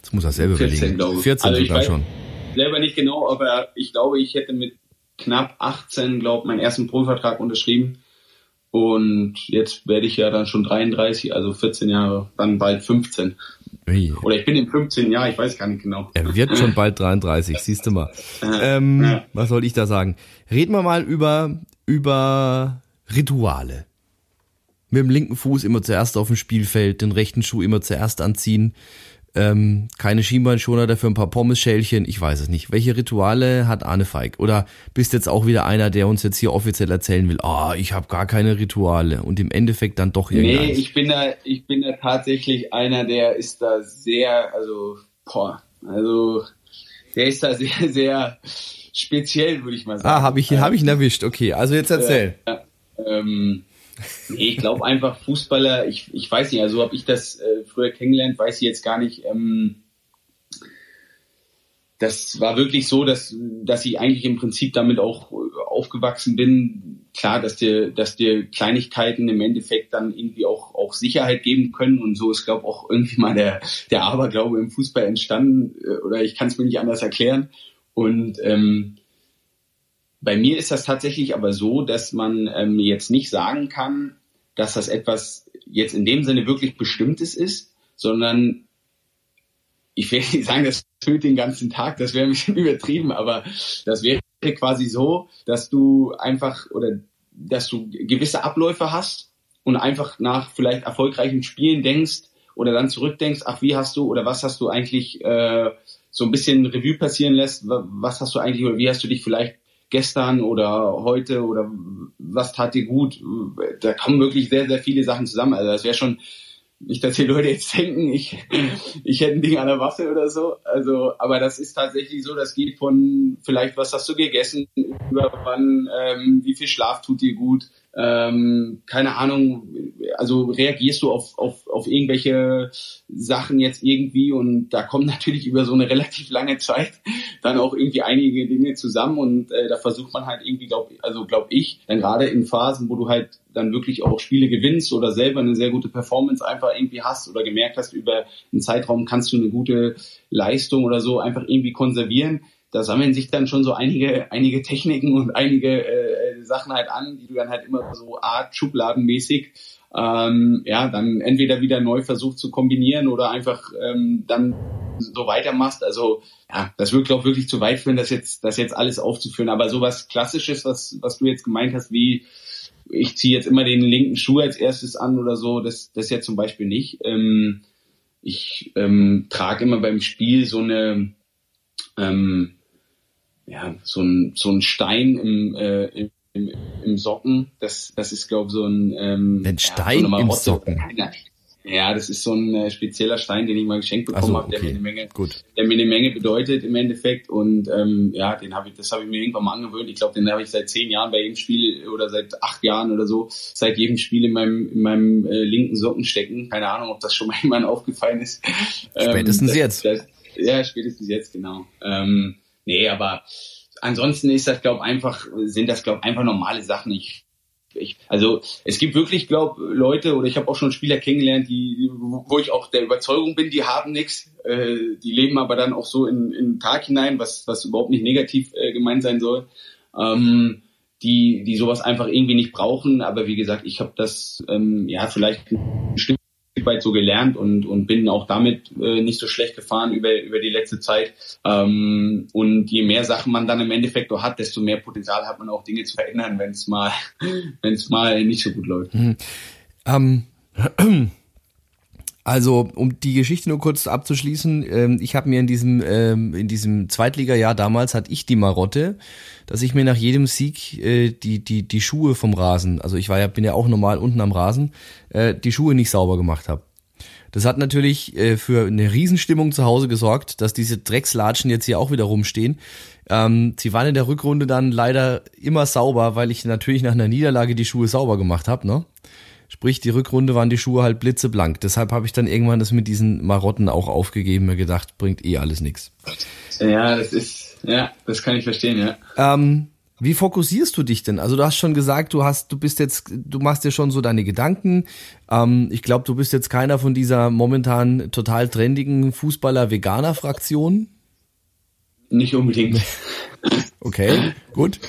Das muss er selber 14, überlegen. Glaube ich. 14 also sogar schon. Selber nicht genau, aber ich glaube, ich hätte mit knapp 18, glaube meinen ersten Profivertrag unterschrieben. Und jetzt werde ich ja dann schon 33, also 14 Jahre, dann bald 15. Ui. Oder ich bin im 15 Jahr, ich weiß gar nicht genau. Er wird schon bald 33, siehst du mal. <laughs> Ähm, ja. Was soll ich da sagen? Reden wir mal über, über Rituale. Mit dem linken Fuß immer zuerst auf dem Spielfeld, den rechten Schuh immer zuerst anziehen ähm, keine Schienbeinschoner, dafür ein paar Pommesschälchen, ich weiß es nicht. Welche Rituale hat Arne Feig? Oder bist jetzt auch wieder einer, der uns jetzt hier offiziell erzählen will, ah, oh, ich habe gar keine Rituale und im Endeffekt dann doch irgendwie. Nee, ich bin da, ich bin da tatsächlich einer, der ist da sehr, also, boah, also, der ist da sehr, sehr speziell, würde ich mal sagen. Ah, habe ich, hab ich ihn erwischt, okay, also jetzt erzähl. Äh, ähm, Nee, ich glaube einfach Fußballer, ich, ich weiß nicht, also habe ich das äh, früher kennengelernt, weiß ich jetzt gar nicht. Ähm, das war wirklich so, dass, dass ich eigentlich im Prinzip damit auch aufgewachsen bin. Klar, dass dir, dass dir Kleinigkeiten im Endeffekt dann irgendwie auch, auch Sicherheit geben können. Und so ist, glaube auch irgendwie mal der, der Aberglaube im Fußball entstanden. Äh, oder ich kann es mir nicht anders erklären. Und ähm, bei mir ist das tatsächlich aber so, dass man ähm, jetzt nicht sagen kann, dass das etwas jetzt in dem Sinne wirklich Bestimmtes ist, sondern ich will <laughs> nicht sagen, das füllt den ganzen Tag, das wäre ein bisschen <laughs> übertrieben, aber das wäre quasi so, dass du einfach oder dass du gewisse Abläufe hast und einfach nach vielleicht erfolgreichen Spielen denkst oder dann zurückdenkst, ach, wie hast du oder was hast du eigentlich äh, so ein bisschen Revue passieren lässt, was hast du eigentlich oder wie hast du dich vielleicht gestern oder heute oder was tat dir gut? Da kommen wirklich sehr, sehr viele Sachen zusammen. Also das wäre schon nicht, dass die Leute jetzt denken, ich, ich hätte ein Ding an der Waffe oder so. Also, aber das ist tatsächlich so, das geht von vielleicht, was hast du gegessen, über wann, ähm, wie viel Schlaf tut dir gut, ähm, keine Ahnung, also reagierst du auf, auf, auf irgendwelche Sachen jetzt irgendwie und da kommen <laughs> natürlich über so eine relativ lange Zeit dann auch irgendwie einige Dinge zusammen und äh, da versucht man halt irgendwie, glaub, also glaube ich, dann gerade in Phasen, wo du halt dann wirklich auch Spiele gewinnst oder selber eine sehr gute Performance einfach irgendwie hast oder gemerkt hast, über einen Zeitraum kannst du eine gute Leistung oder so einfach irgendwie konservieren, da sammeln sich dann schon so einige, einige Techniken und einige äh, Sachen halt an, die du dann halt immer so Art Schubladenmäßig ähm, ja, dann entweder wieder neu versucht zu kombinieren oder einfach ähm, dann so weitermachst. Also ja, das wird, glaube ich, wirklich zu weit führen, das jetzt, das jetzt alles aufzuführen. Aber sowas Klassisches, was, was du jetzt gemeint hast, wie ich ziehe jetzt immer den linken Schuh als erstes an oder so, das, das jetzt zum Beispiel nicht. Ähm, ich ähm, trage immer beim Spiel so eine ähm, ja, so ein, so ein Stein im, äh, im, im Socken. Das, das ist, glaube ich, so ein... Ähm, ein Stein ja, im Socken? Ja, das ist so ein äh, spezieller Stein, den ich mal geschenkt bekommen so, habe, der, mir eine Menge, Gut. der mir eine Menge bedeutet im Endeffekt. Und ähm, ja, den habe ich, das habe ich mir irgendwann mal angewöhnt. Ich glaube, den habe ich seit zehn Jahren bei jedem Spiel oder seit acht Jahren oder so, seit jedem Spiel in meinem, in meinem äh, linken Socken stecken. Keine Ahnung, ob das schon mal <laughs> jemandem aufgefallen ist. Spätestens ähm, jetzt. Das, ja, spätestens jetzt, genau. Ähm, nee, aber ansonsten ist das, glaube einfach, sind das, glaube einfach normale Sachen. Ich, ich, also es gibt wirklich, glaube Leute oder ich habe auch schon Spieler kennengelernt, die, wo ich auch der Überzeugung bin, die haben nichts, äh, die leben aber dann auch so in, in den Tag hinein, was, was überhaupt nicht negativ äh, gemeint sein soll. Ähm, die, die sowas einfach irgendwie nicht brauchen. Aber wie gesagt, ich habe das ähm, ja vielleicht ein Stück weit so gelernt und, und bin auch damit äh, nicht so schlecht gefahren über, über die letzte Zeit. Ähm, und je mehr Sachen man dann im Endeffekt hat, desto mehr Potenzial hat man auch Dinge zu verändern, wenn es mal, <laughs> mal nicht so gut läuft. Mhm. Ähm, <clears throat> also, um die Geschichte nur kurz abzuschließen, ähm, ich habe mir in diesem ähm, in diesem Zweitliga-Jahr damals hatte ich die Marotte, dass ich mir nach jedem Sieg äh, die die die Schuhe vom Rasen, also ich war ja bin ja auch normal unten am Rasen, äh, die Schuhe nicht sauber gemacht habe. Das hat natürlich äh, für eine Riesenstimmung zu Hause gesorgt, dass diese Dreckslatschen jetzt hier auch wieder rumstehen. Ähm, sie waren in der Rückrunde dann leider immer sauber, weil ich natürlich nach einer Niederlage die Schuhe sauber gemacht habe, ne? Sprich, die Rückrunde waren die Schuhe halt blitzeblank. Deshalb habe ich dann irgendwann das mit diesen Marotten auch aufgegeben, mir gedacht, bringt eh alles nichts. Ja, das ist, ja, das kann ich verstehen, ja. Ähm, wie fokussierst du dich denn? Also du hast schon gesagt, du hast, du bist jetzt, du machst dir schon so deine Gedanken. Ähm, ich glaube, du bist jetzt keiner von dieser momentan total trendigen Fußballer-Veganer-Fraktion. Nicht unbedingt. <laughs> okay, gut.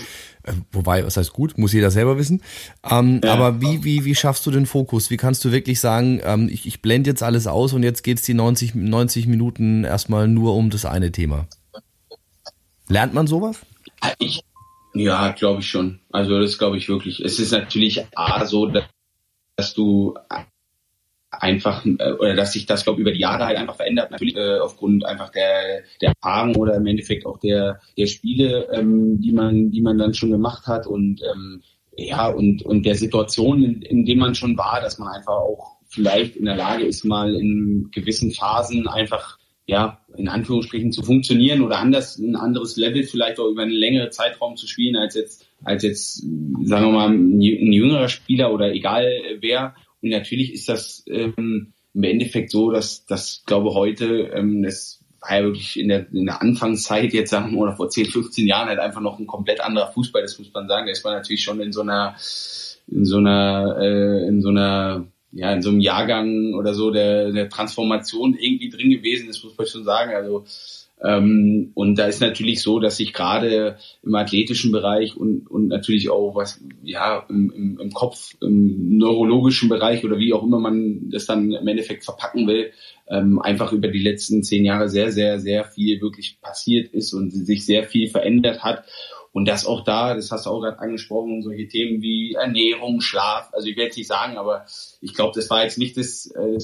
Äh, wobei, was heißt gut, muss jeder selber wissen. Ähm, ja. Aber wie, wie, wie schaffst du den Fokus? Wie kannst du wirklich sagen, ähm, ich, ich blende jetzt alles aus und jetzt geht's die 90, 90 Minuten erstmal nur um das eine Thema? Lernt man sowas? Ich, ja, glaube ich schon. Also das glaube ich wirklich. Es ist natürlich A so, dass du einfach äh, oder dass sich das glaube über die Jahre halt einfach verändert. Natürlich äh, aufgrund einfach der der Erfahrung oder im Endeffekt auch der der Spiele ähm, die man die man dann schon gemacht hat und ähm, ja und und der Situation in, in dem man schon war dass man einfach auch vielleicht in der Lage ist mal in gewissen Phasen einfach ja in Anführungsstrichen zu funktionieren oder anders ein anderes Level vielleicht auch über einen längeren Zeitraum zu spielen als jetzt als jetzt sagen wir mal ein jüngerer Spieler oder egal wer und natürlich ist das ähm, im Endeffekt so, dass das glaube heute ähm, das war ja wirklich in der, in der Anfangszeit jetzt sagen wir oder vor 10, 15 Jahren halt einfach noch ein komplett anderer Fußball, das muss man sagen. Da ist man natürlich schon in so einer, in so einer, äh, in so einer, ja, in so einem Jahrgang oder so der, der Transformation irgendwie drin gewesen, das muss man schon sagen. Also und da ist natürlich so, dass sich gerade im athletischen Bereich und, und natürlich auch was, ja, im, im, im Kopf, im neurologischen Bereich oder wie auch immer man das dann im Endeffekt verpacken will, ähm, einfach über die letzten zehn Jahre sehr, sehr, sehr viel wirklich passiert ist und sich sehr viel verändert hat. Und das auch da, das hast du auch gerade angesprochen, solche Themen wie Ernährung, Schlaf, also ich werde es nicht sagen, aber ich glaube, das war jetzt nicht das, äh,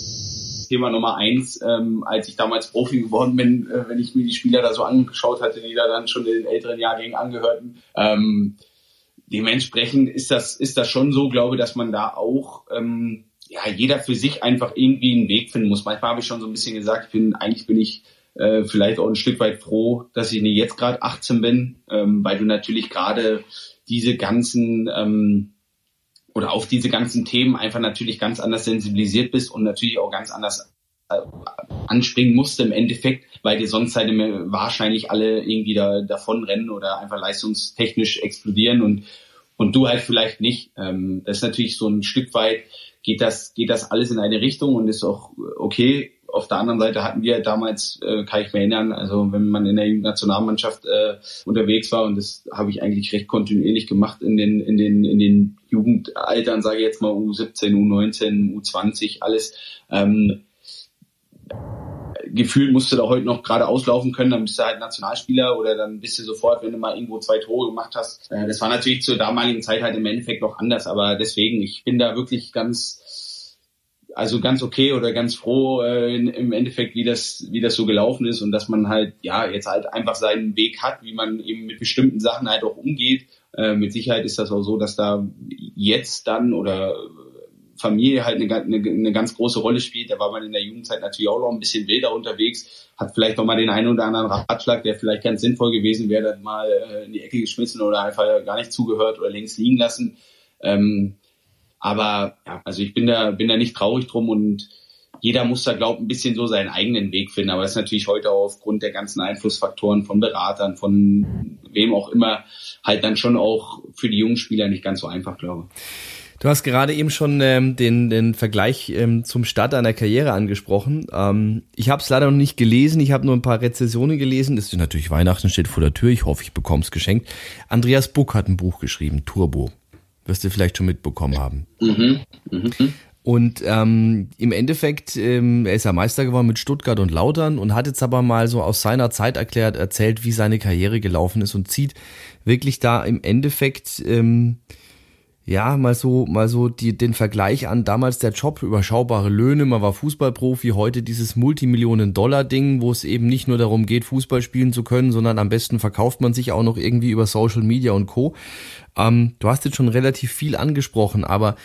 Thema Nummer eins, ähm, als ich damals Profi geworden bin, äh, wenn ich mir die Spieler da so angeschaut hatte, die da dann schon in den älteren Jahrgängen angehörten. Ähm, dementsprechend ist das, ist das schon so, glaube dass man da auch ähm, ja, jeder für sich einfach irgendwie einen Weg finden muss. Manchmal habe ich schon so ein bisschen gesagt, ich bin, eigentlich bin ich äh, vielleicht auch ein Stück weit froh, dass ich nicht jetzt gerade 18 bin, ähm, weil du natürlich gerade diese ganzen ähm, oder auf diese ganzen Themen einfach natürlich ganz anders sensibilisiert bist und natürlich auch ganz anders äh, anspringen musst im Endeffekt, weil dir sonst halt wahrscheinlich alle irgendwie da davonrennen oder einfach leistungstechnisch explodieren und und du halt vielleicht nicht. Ähm, das ist natürlich so ein Stück weit geht das geht das alles in eine Richtung und ist auch okay auf der anderen Seite hatten wir damals, äh, kann ich mir erinnern, also wenn man in der Jugendnationalmannschaft äh, unterwegs war und das habe ich eigentlich recht kontinuierlich gemacht in den in den in den Jugendaltern, sage ich jetzt mal U17, U19, U20, alles. Ähm, gefühlt musst du da heute noch gerade auslaufen können, dann bist du halt Nationalspieler oder dann bist du sofort, wenn du mal irgendwo zwei Tore gemacht hast. Äh, das war natürlich zur damaligen Zeit halt im Endeffekt noch anders, aber deswegen, ich bin da wirklich ganz also ganz okay oder ganz froh äh, im Endeffekt, wie das, wie das so gelaufen ist und dass man halt, ja, jetzt halt einfach seinen Weg hat, wie man eben mit bestimmten Sachen halt auch umgeht. Äh, mit Sicherheit ist das auch so, dass da jetzt dann oder Familie halt eine, eine, eine ganz große Rolle spielt. Da war man in der Jugendzeit natürlich auch noch ein bisschen wilder unterwegs, hat vielleicht noch mal den einen oder anderen Ratschlag, der vielleicht ganz sinnvoll gewesen wäre, dann mal äh, in die Ecke geschmissen oder einfach gar nicht zugehört oder links liegen lassen. Ähm, aber ja, also ich bin da, bin da nicht traurig drum und jeder muss da, glaube ich, ein bisschen so seinen eigenen Weg finden. Aber das ist natürlich heute auch aufgrund der ganzen Einflussfaktoren von Beratern, von wem auch immer, halt dann schon auch für die jungen Spieler nicht ganz so einfach, glaube ich. Du hast gerade eben schon ähm, den, den Vergleich ähm, zum Start deiner Karriere angesprochen. Ähm, ich habe es leider noch nicht gelesen, ich habe nur ein paar Rezessionen gelesen. Das ist natürlich Weihnachten, steht vor der Tür. Ich hoffe, ich bekomme es geschenkt. Andreas Buck hat ein Buch geschrieben, Turbo wirst du vielleicht schon mitbekommen haben. Mhm. Mhm. Und ähm, im Endeffekt, ähm, er ist ja Meister geworden mit Stuttgart und Lautern und hat jetzt aber mal so aus seiner Zeit erklärt, erzählt, wie seine Karriere gelaufen ist und zieht wirklich da im Endeffekt ähm, ja, mal so, mal so die, den Vergleich an. Damals der Job, überschaubare Löhne, man war Fußballprofi, heute dieses Multimillionen-Dollar-Ding, wo es eben nicht nur darum geht, Fußball spielen zu können, sondern am besten verkauft man sich auch noch irgendwie über Social Media und Co. Ähm, du hast jetzt schon relativ viel angesprochen, aber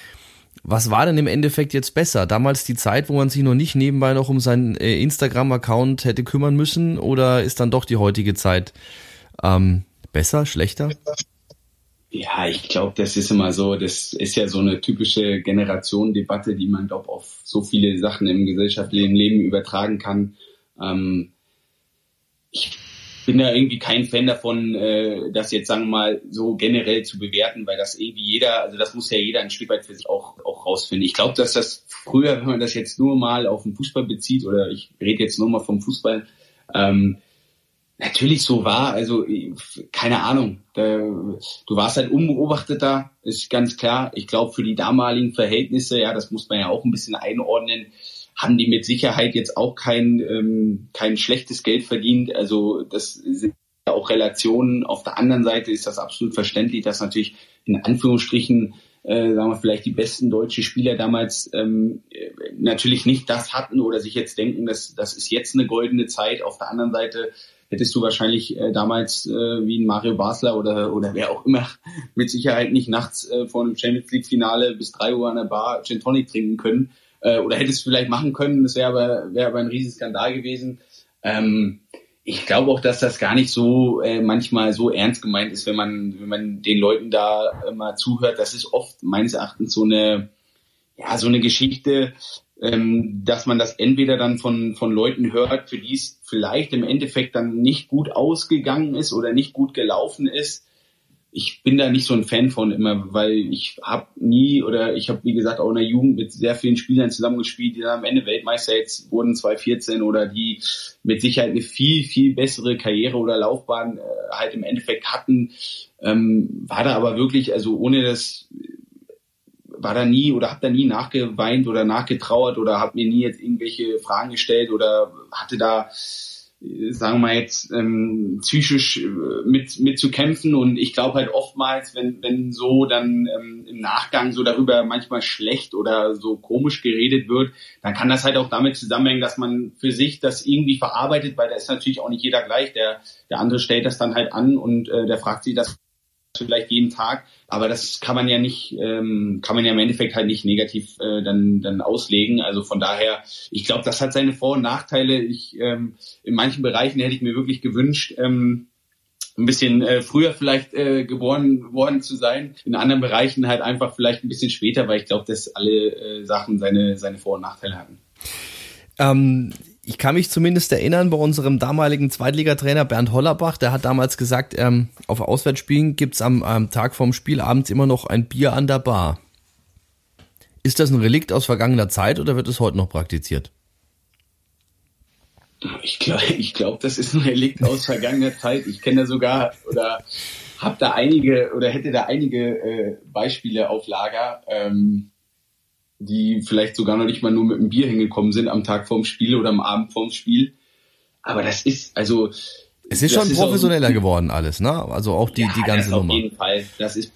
was war denn im Endeffekt jetzt besser? Damals die Zeit, wo man sich noch nicht nebenbei noch um seinen äh, Instagram-Account hätte kümmern müssen, oder ist dann doch die heutige Zeit ähm, besser, schlechter? Ja, ich glaube, das ist immer so, das ist ja so eine typische Generationendebatte, die man, glaube auf so viele Sachen im gesellschaftlichen Leben übertragen kann. Ähm, ich bin da irgendwie kein Fan davon, äh, das jetzt, sagen wir mal, so generell zu bewerten, weil das irgendwie jeder, also das muss ja jeder ein Stück weit für sich auch, auch rausfinden. Ich glaube, dass das früher, wenn man das jetzt nur mal auf den Fußball bezieht, oder ich rede jetzt nur mal vom Fußball, ähm, natürlich so war. Also keine Ahnung. Du warst halt unbeobachteter, ist ganz klar. Ich glaube, für die damaligen Verhältnisse, ja, das muss man ja auch ein bisschen einordnen, haben die mit Sicherheit jetzt auch kein, ähm, kein schlechtes Geld verdient. Also das sind ja auch Relationen. Auf der anderen Seite ist das absolut verständlich, dass natürlich in Anführungsstrichen äh, sagen wir vielleicht die besten deutschen Spieler damals ähm, natürlich nicht das hatten oder sich jetzt denken, dass das ist jetzt eine goldene Zeit. Auf der anderen Seite hättest du wahrscheinlich äh, damals äh, wie ein Mario Basler oder, oder wer auch immer <laughs> mit Sicherheit nicht nachts äh, vor einem Champions League Finale bis drei Uhr an der Bar Gin Tonic trinken können. Äh, oder hättest du vielleicht machen können, das wäre aber, wäre aber ein riesiger Skandal gewesen. Ähm, ich glaube auch, dass das gar nicht so äh, manchmal so ernst gemeint ist, wenn man, wenn man den Leuten da äh, mal zuhört. Das ist oft meines Erachtens so eine, ja, so eine Geschichte, ähm, dass man das entweder dann von, von Leuten hört, für die es vielleicht im Endeffekt dann nicht gut ausgegangen ist oder nicht gut gelaufen ist. Ich bin da nicht so ein Fan von immer, weil ich habe nie oder ich habe wie gesagt auch in der Jugend mit sehr vielen Spielern zusammengespielt, die dann am Ende Weltmeister jetzt wurden 2014 oder die mit Sicherheit eine viel viel bessere Karriere oder Laufbahn äh, halt im Endeffekt hatten. Ähm, war da aber wirklich also ohne das war da nie oder habe da nie nachgeweint oder nachgetrauert oder habe mir nie jetzt irgendwelche Fragen gestellt oder hatte da sagen wir mal jetzt ähm, psychisch äh, mit mit zu kämpfen. Und ich glaube halt oftmals wenn wenn so dann ähm, im Nachgang so darüber manchmal schlecht oder so komisch geredet wird dann kann das halt auch damit zusammenhängen dass man für sich das irgendwie verarbeitet weil da ist natürlich auch nicht jeder gleich. Der der andere stellt das dann halt an und äh, der fragt sich das vielleicht jeden Tag, aber das kann man ja nicht, ähm, kann man ja im Endeffekt halt nicht negativ äh, dann, dann auslegen. Also von daher, ich glaube, das hat seine Vor- und Nachteile. Ich, ähm, in manchen Bereichen hätte ich mir wirklich gewünscht, ähm, ein bisschen äh, früher vielleicht äh, geboren worden zu sein. In anderen Bereichen halt einfach vielleicht ein bisschen später, weil ich glaube, dass alle äh, Sachen seine, seine Vor- und Nachteile hatten. Ähm, ich kann mich zumindest erinnern, bei unserem damaligen Zweitligatrainer Bernd Hollerbach, der hat damals gesagt, ähm, auf Auswärtsspielen gibt's am, am Tag vorm Spiel abends immer noch ein Bier an der Bar. Ist das ein Relikt aus vergangener Zeit oder wird es heute noch praktiziert? Ich glaube, ich glaub, das ist ein Relikt aus vergangener Zeit. Ich kenne da sogar oder habe da einige oder hätte da einige äh, Beispiele auf Lager. Ähm, die vielleicht sogar noch nicht mal nur mit einem Bier hingekommen sind am Tag vorm Spiel oder am Abend vorm Spiel. Aber das ist, also. Es ist schon professioneller auch, geworden alles, ne? Also auch die, ja, die ganze das Nummer. Auf jeden Fall. Das ist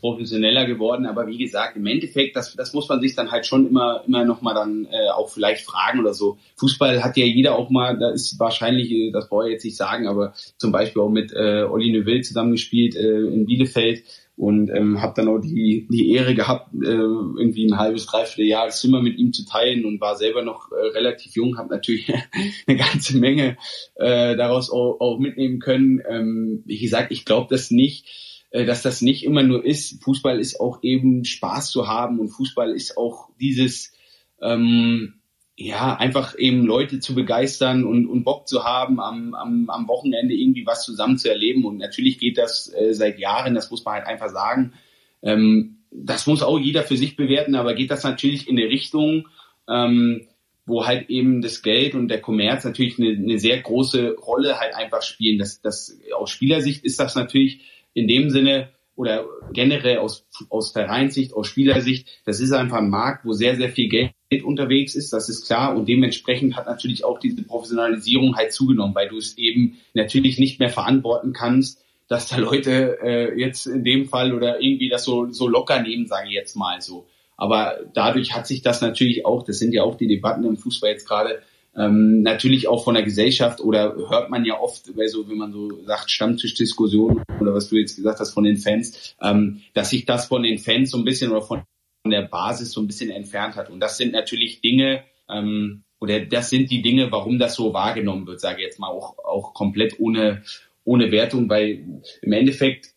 professioneller geworden, aber wie gesagt, im Endeffekt, das, das muss man sich dann halt schon immer, immer noch mal dann äh, auch vielleicht fragen oder so. Fußball hat ja jeder auch mal, da ist wahrscheinlich, äh, das brauche ich jetzt nicht sagen, aber zum Beispiel auch mit äh, Olli Neuville zusammengespielt äh, in Bielefeld und ähm, habe dann auch die, die Ehre gehabt, äh, irgendwie ein halbes, dreiviertel Jahr das Zimmer mit ihm zu teilen und war selber noch äh, relativ jung, habe natürlich <laughs> eine ganze Menge äh, daraus auch, auch mitnehmen können. Ähm, wie gesagt, ich glaube das nicht, äh, dass das nicht immer nur ist. Fußball ist auch eben Spaß zu haben und Fußball ist auch dieses ähm, ja, einfach eben Leute zu begeistern und, und Bock zu haben, am, am, am Wochenende irgendwie was zusammen zu erleben. Und natürlich geht das äh, seit Jahren, das muss man halt einfach sagen. Ähm, das muss auch jeder für sich bewerten, aber geht das natürlich in eine Richtung, ähm, wo halt eben das Geld und der Kommerz natürlich eine, eine sehr große Rolle halt einfach spielen. Das, das, aus Spielersicht ist das natürlich in dem Sinne oder generell aus, aus Vereinssicht, aus Spielersicht, das ist einfach ein Markt, wo sehr, sehr viel Geld unterwegs ist, das ist klar. Und dementsprechend hat natürlich auch diese Professionalisierung halt zugenommen, weil du es eben natürlich nicht mehr verantworten kannst, dass da Leute äh, jetzt in dem Fall oder irgendwie das so, so locker nehmen, sage ich jetzt mal so. Aber dadurch hat sich das natürlich auch, das sind ja auch die Debatten im Fußball jetzt gerade, ähm, natürlich auch von der Gesellschaft oder hört man ja oft, so, wenn man so sagt, Stammtischdiskussion oder was du jetzt gesagt hast von den Fans, ähm, dass sich das von den Fans so ein bisschen oder von der Basis so ein bisschen entfernt hat. Und das sind natürlich Dinge, ähm, oder das sind die Dinge, warum das so wahrgenommen wird, sage ich jetzt mal, auch, auch komplett ohne, ohne Wertung, weil im Endeffekt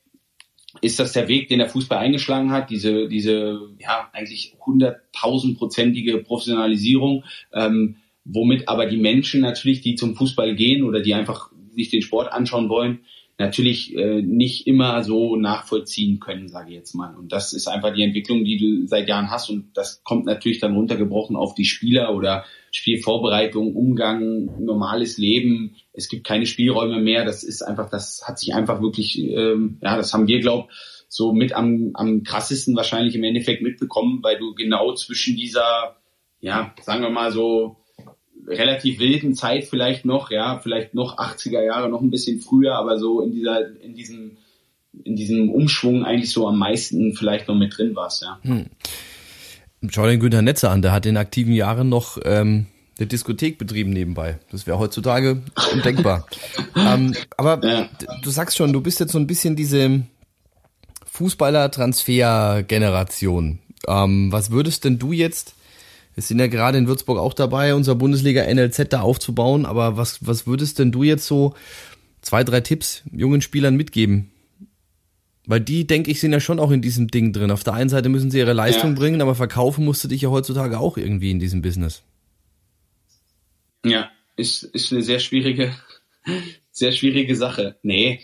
ist das der Weg, den der Fußball eingeschlagen hat, diese, diese ja, eigentlich hunderttausendprozentige Professionalisierung. Ähm, womit aber die Menschen natürlich, die zum Fußball gehen oder die einfach sich den Sport anschauen wollen, natürlich äh, nicht immer so nachvollziehen können, sage ich jetzt mal. Und das ist einfach die Entwicklung, die du seit Jahren hast. Und das kommt natürlich dann runtergebrochen auf die Spieler oder Spielvorbereitung, Umgang, normales Leben. Es gibt keine Spielräume mehr. Das ist einfach, das hat sich einfach wirklich, ähm, ja, das haben wir, glaub so mit am, am krassesten wahrscheinlich im Endeffekt mitbekommen, weil du genau zwischen dieser, ja, sagen wir mal so, relativ wilden Zeit vielleicht noch, ja, vielleicht noch 80er Jahre, noch ein bisschen früher, aber so in dieser, in diesem, in diesem Umschwung eigentlich so am meisten vielleicht noch mit drin warst, ja. Hm. Schau den Günther Netzer an, der hat in aktiven Jahren noch ähm, eine Diskothek betrieben nebenbei. Das wäre heutzutage <laughs> undenkbar. ähm, aber ja. du sagst schon, du bist jetzt so ein bisschen diese Fußballer-Transfer-Generation. Ähm, was würdest denn du jetzt wir sind ja gerade in Würzburg auch dabei, unser Bundesliga NLZ da aufzubauen. Aber was, was würdest denn du jetzt so zwei, drei Tipps jungen Spielern mitgeben? Weil die, denke ich, sind ja schon auch in diesem Ding drin. Auf der einen Seite müssen sie ihre Leistung ja. bringen, aber verkaufen musst du dich ja heutzutage auch irgendwie in diesem Business. Ja, ist, ist eine sehr schwierige, <laughs> sehr schwierige Sache. Nee.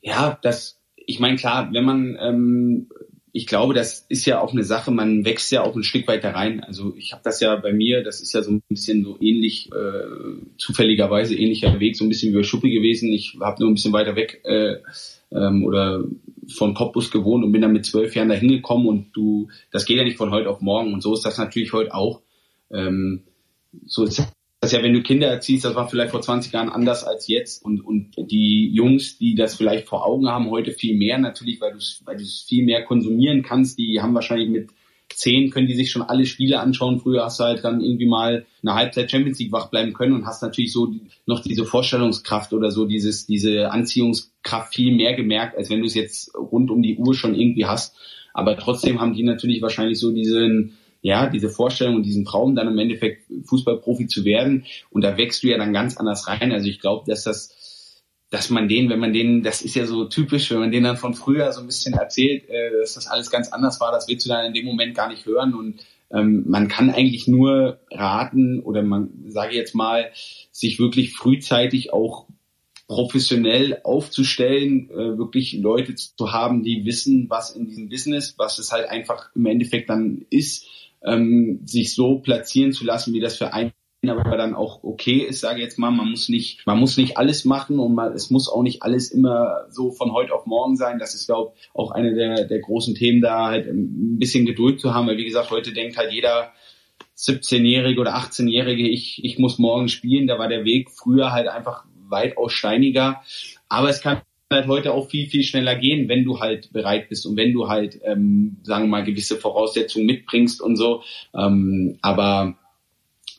Ja, das, ich meine, klar, wenn man ähm, ich glaube, das ist ja auch eine Sache, man wächst ja auch ein Stück weiter rein. Also ich habe das ja bei mir, das ist ja so ein bisschen so ähnlich, äh, zufälligerweise ähnlicher Weg, so ein bisschen wie bei Schuppi gewesen. Ich habe nur ein bisschen weiter weg äh, ähm, oder von Cottbus gewohnt und bin dann mit zwölf Jahren da hingekommen und du, das geht ja nicht von heute auf morgen und so ist das natürlich heute auch. Ähm, so ist das ja, wenn du Kinder erziehst, das war vielleicht vor 20 Jahren anders als jetzt und, und die Jungs, die das vielleicht vor Augen haben, heute viel mehr natürlich, weil du es weil du's viel mehr konsumieren kannst, die haben wahrscheinlich mit zehn können die sich schon alle Spiele anschauen. Früher hast du halt dann irgendwie mal eine Halbzeit Champions League wach bleiben können und hast natürlich so noch diese Vorstellungskraft oder so dieses, diese Anziehungskraft viel mehr gemerkt, als wenn du es jetzt rund um die Uhr schon irgendwie hast. Aber trotzdem haben die natürlich wahrscheinlich so diesen, ja, diese Vorstellung und diesen Traum, dann im Endeffekt Fußballprofi zu werden. Und da wächst du ja dann ganz anders rein. Also ich glaube, dass das, dass man den, wenn man den, das ist ja so typisch, wenn man den dann von früher so ein bisschen erzählt, äh, dass das alles ganz anders war, das willst du dann in dem Moment gar nicht hören. Und ähm, man kann eigentlich nur raten oder man, sage jetzt mal, sich wirklich frühzeitig auch professionell aufzustellen, äh, wirklich Leute zu haben, die wissen, was in diesem Business, was es halt einfach im Endeffekt dann ist, ähm, sich so platzieren zu lassen, wie das für einen aber dann auch okay ist, sage ich jetzt mal, man muss nicht, man muss nicht alles machen und man, es muss auch nicht alles immer so von heute auf morgen sein. Das ist, glaube ich, auch eine der, der großen Themen, da halt ein bisschen Geduld zu haben, weil wie gesagt, heute denkt halt jeder 17-Jährige oder 18-Jährige, ich, ich muss morgen spielen. Da war der Weg früher halt einfach weitaus steiniger. Aber es kann halt heute auch viel, viel schneller gehen, wenn du halt bereit bist und wenn du halt, ähm, sagen wir mal, gewisse Voraussetzungen mitbringst und so. Ähm, aber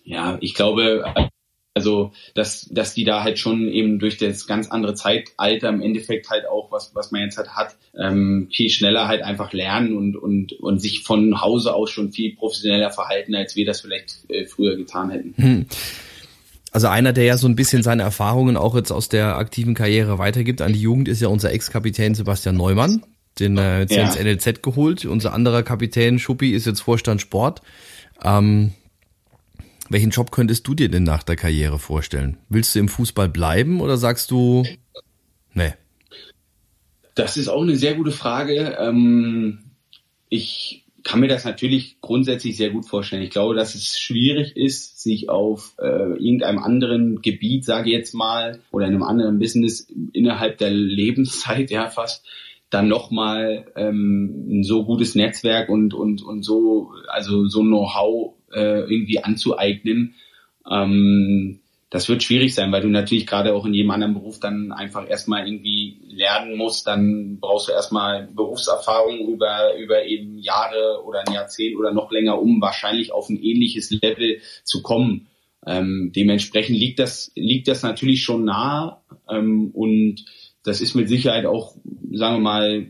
ja, ich glaube, also dass, dass die da halt schon eben durch das ganz andere Zeitalter im Endeffekt halt auch, was, was man jetzt halt hat, ähm, viel schneller halt einfach lernen und, und, und sich von Hause aus schon viel professioneller verhalten, als wir das vielleicht äh, früher getan hätten. Hm. Also einer, der ja so ein bisschen seine Erfahrungen auch jetzt aus der aktiven Karriere weitergibt an die Jugend, ist ja unser Ex-Kapitän Sebastian Neumann. Den äh, jetzt ja. ins NLZ geholt. Unser anderer Kapitän Schuppi ist jetzt Vorstand Sport. Ähm, welchen Job könntest du dir denn nach der Karriere vorstellen? Willst du im Fußball bleiben oder sagst du, nee? Das ist auch eine sehr gute Frage. Ähm, ich kann mir das natürlich grundsätzlich sehr gut vorstellen. Ich glaube, dass es schwierig ist, sich auf äh, irgendeinem anderen Gebiet, sage ich jetzt mal, oder in einem anderen Business innerhalb der Lebenszeit ja fast dann nochmal ähm, ein so gutes Netzwerk und und und so also so Know-how äh, irgendwie anzueignen. Ähm, das wird schwierig sein, weil du natürlich gerade auch in jedem anderen Beruf dann einfach erstmal irgendwie lernen musst. Dann brauchst du erstmal Berufserfahrung über, über eben Jahre oder ein Jahrzehnt oder noch länger, um wahrscheinlich auf ein ähnliches Level zu kommen. Ähm, dementsprechend liegt das, liegt das natürlich schon nah ähm, und das ist mit Sicherheit auch, sagen wir mal,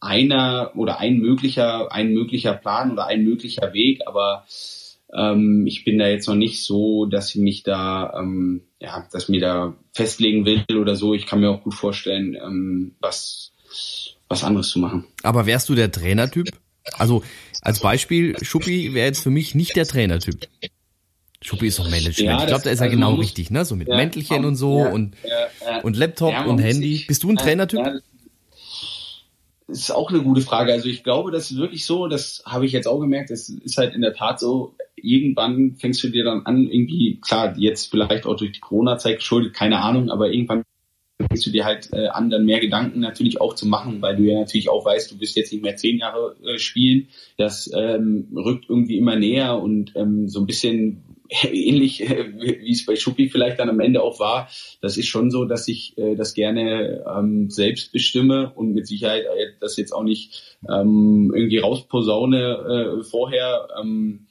einer oder ein möglicher, ein möglicher Plan oder ein möglicher Weg, aber ähm, ich bin da jetzt noch nicht so, dass ich mich da, ähm, ja, dass mir da festlegen will oder so. Ich kann mir auch gut vorstellen, ähm, was, was anderes zu machen. Aber wärst du der Trainertyp? Also als Beispiel, Schuppi wäre jetzt für mich nicht der Trainertyp. Schuppi ist doch Management. Ja, ich glaube, da ist er also genau richtig, ne? So mit ja, Mäntelchen und so ja, und, und Laptop und Handy. Bist du ein Trainertyp? Ist auch eine gute Frage. Also ich glaube, das ist wirklich so, das habe ich jetzt auch gemerkt, das ist halt in der Tat so, irgendwann fängst du dir dann an, irgendwie, klar, jetzt vielleicht auch durch die Corona-Zeit geschuldet, keine Ahnung, aber irgendwann fängst du dir halt äh, an, dann mehr Gedanken natürlich auch zu machen, weil du ja natürlich auch weißt, du wirst jetzt nicht mehr zehn Jahre äh, spielen. Das ähm, rückt irgendwie immer näher und ähm, so ein bisschen <laughs> ähnlich äh, wie es bei Schuppi vielleicht dann am Ende auch war. Das ist schon so, dass ich äh, das gerne ähm, selbst bestimme und mit Sicherheit äh, das jetzt auch nicht ähm, irgendwie rausposaune äh, vorher. Ähm,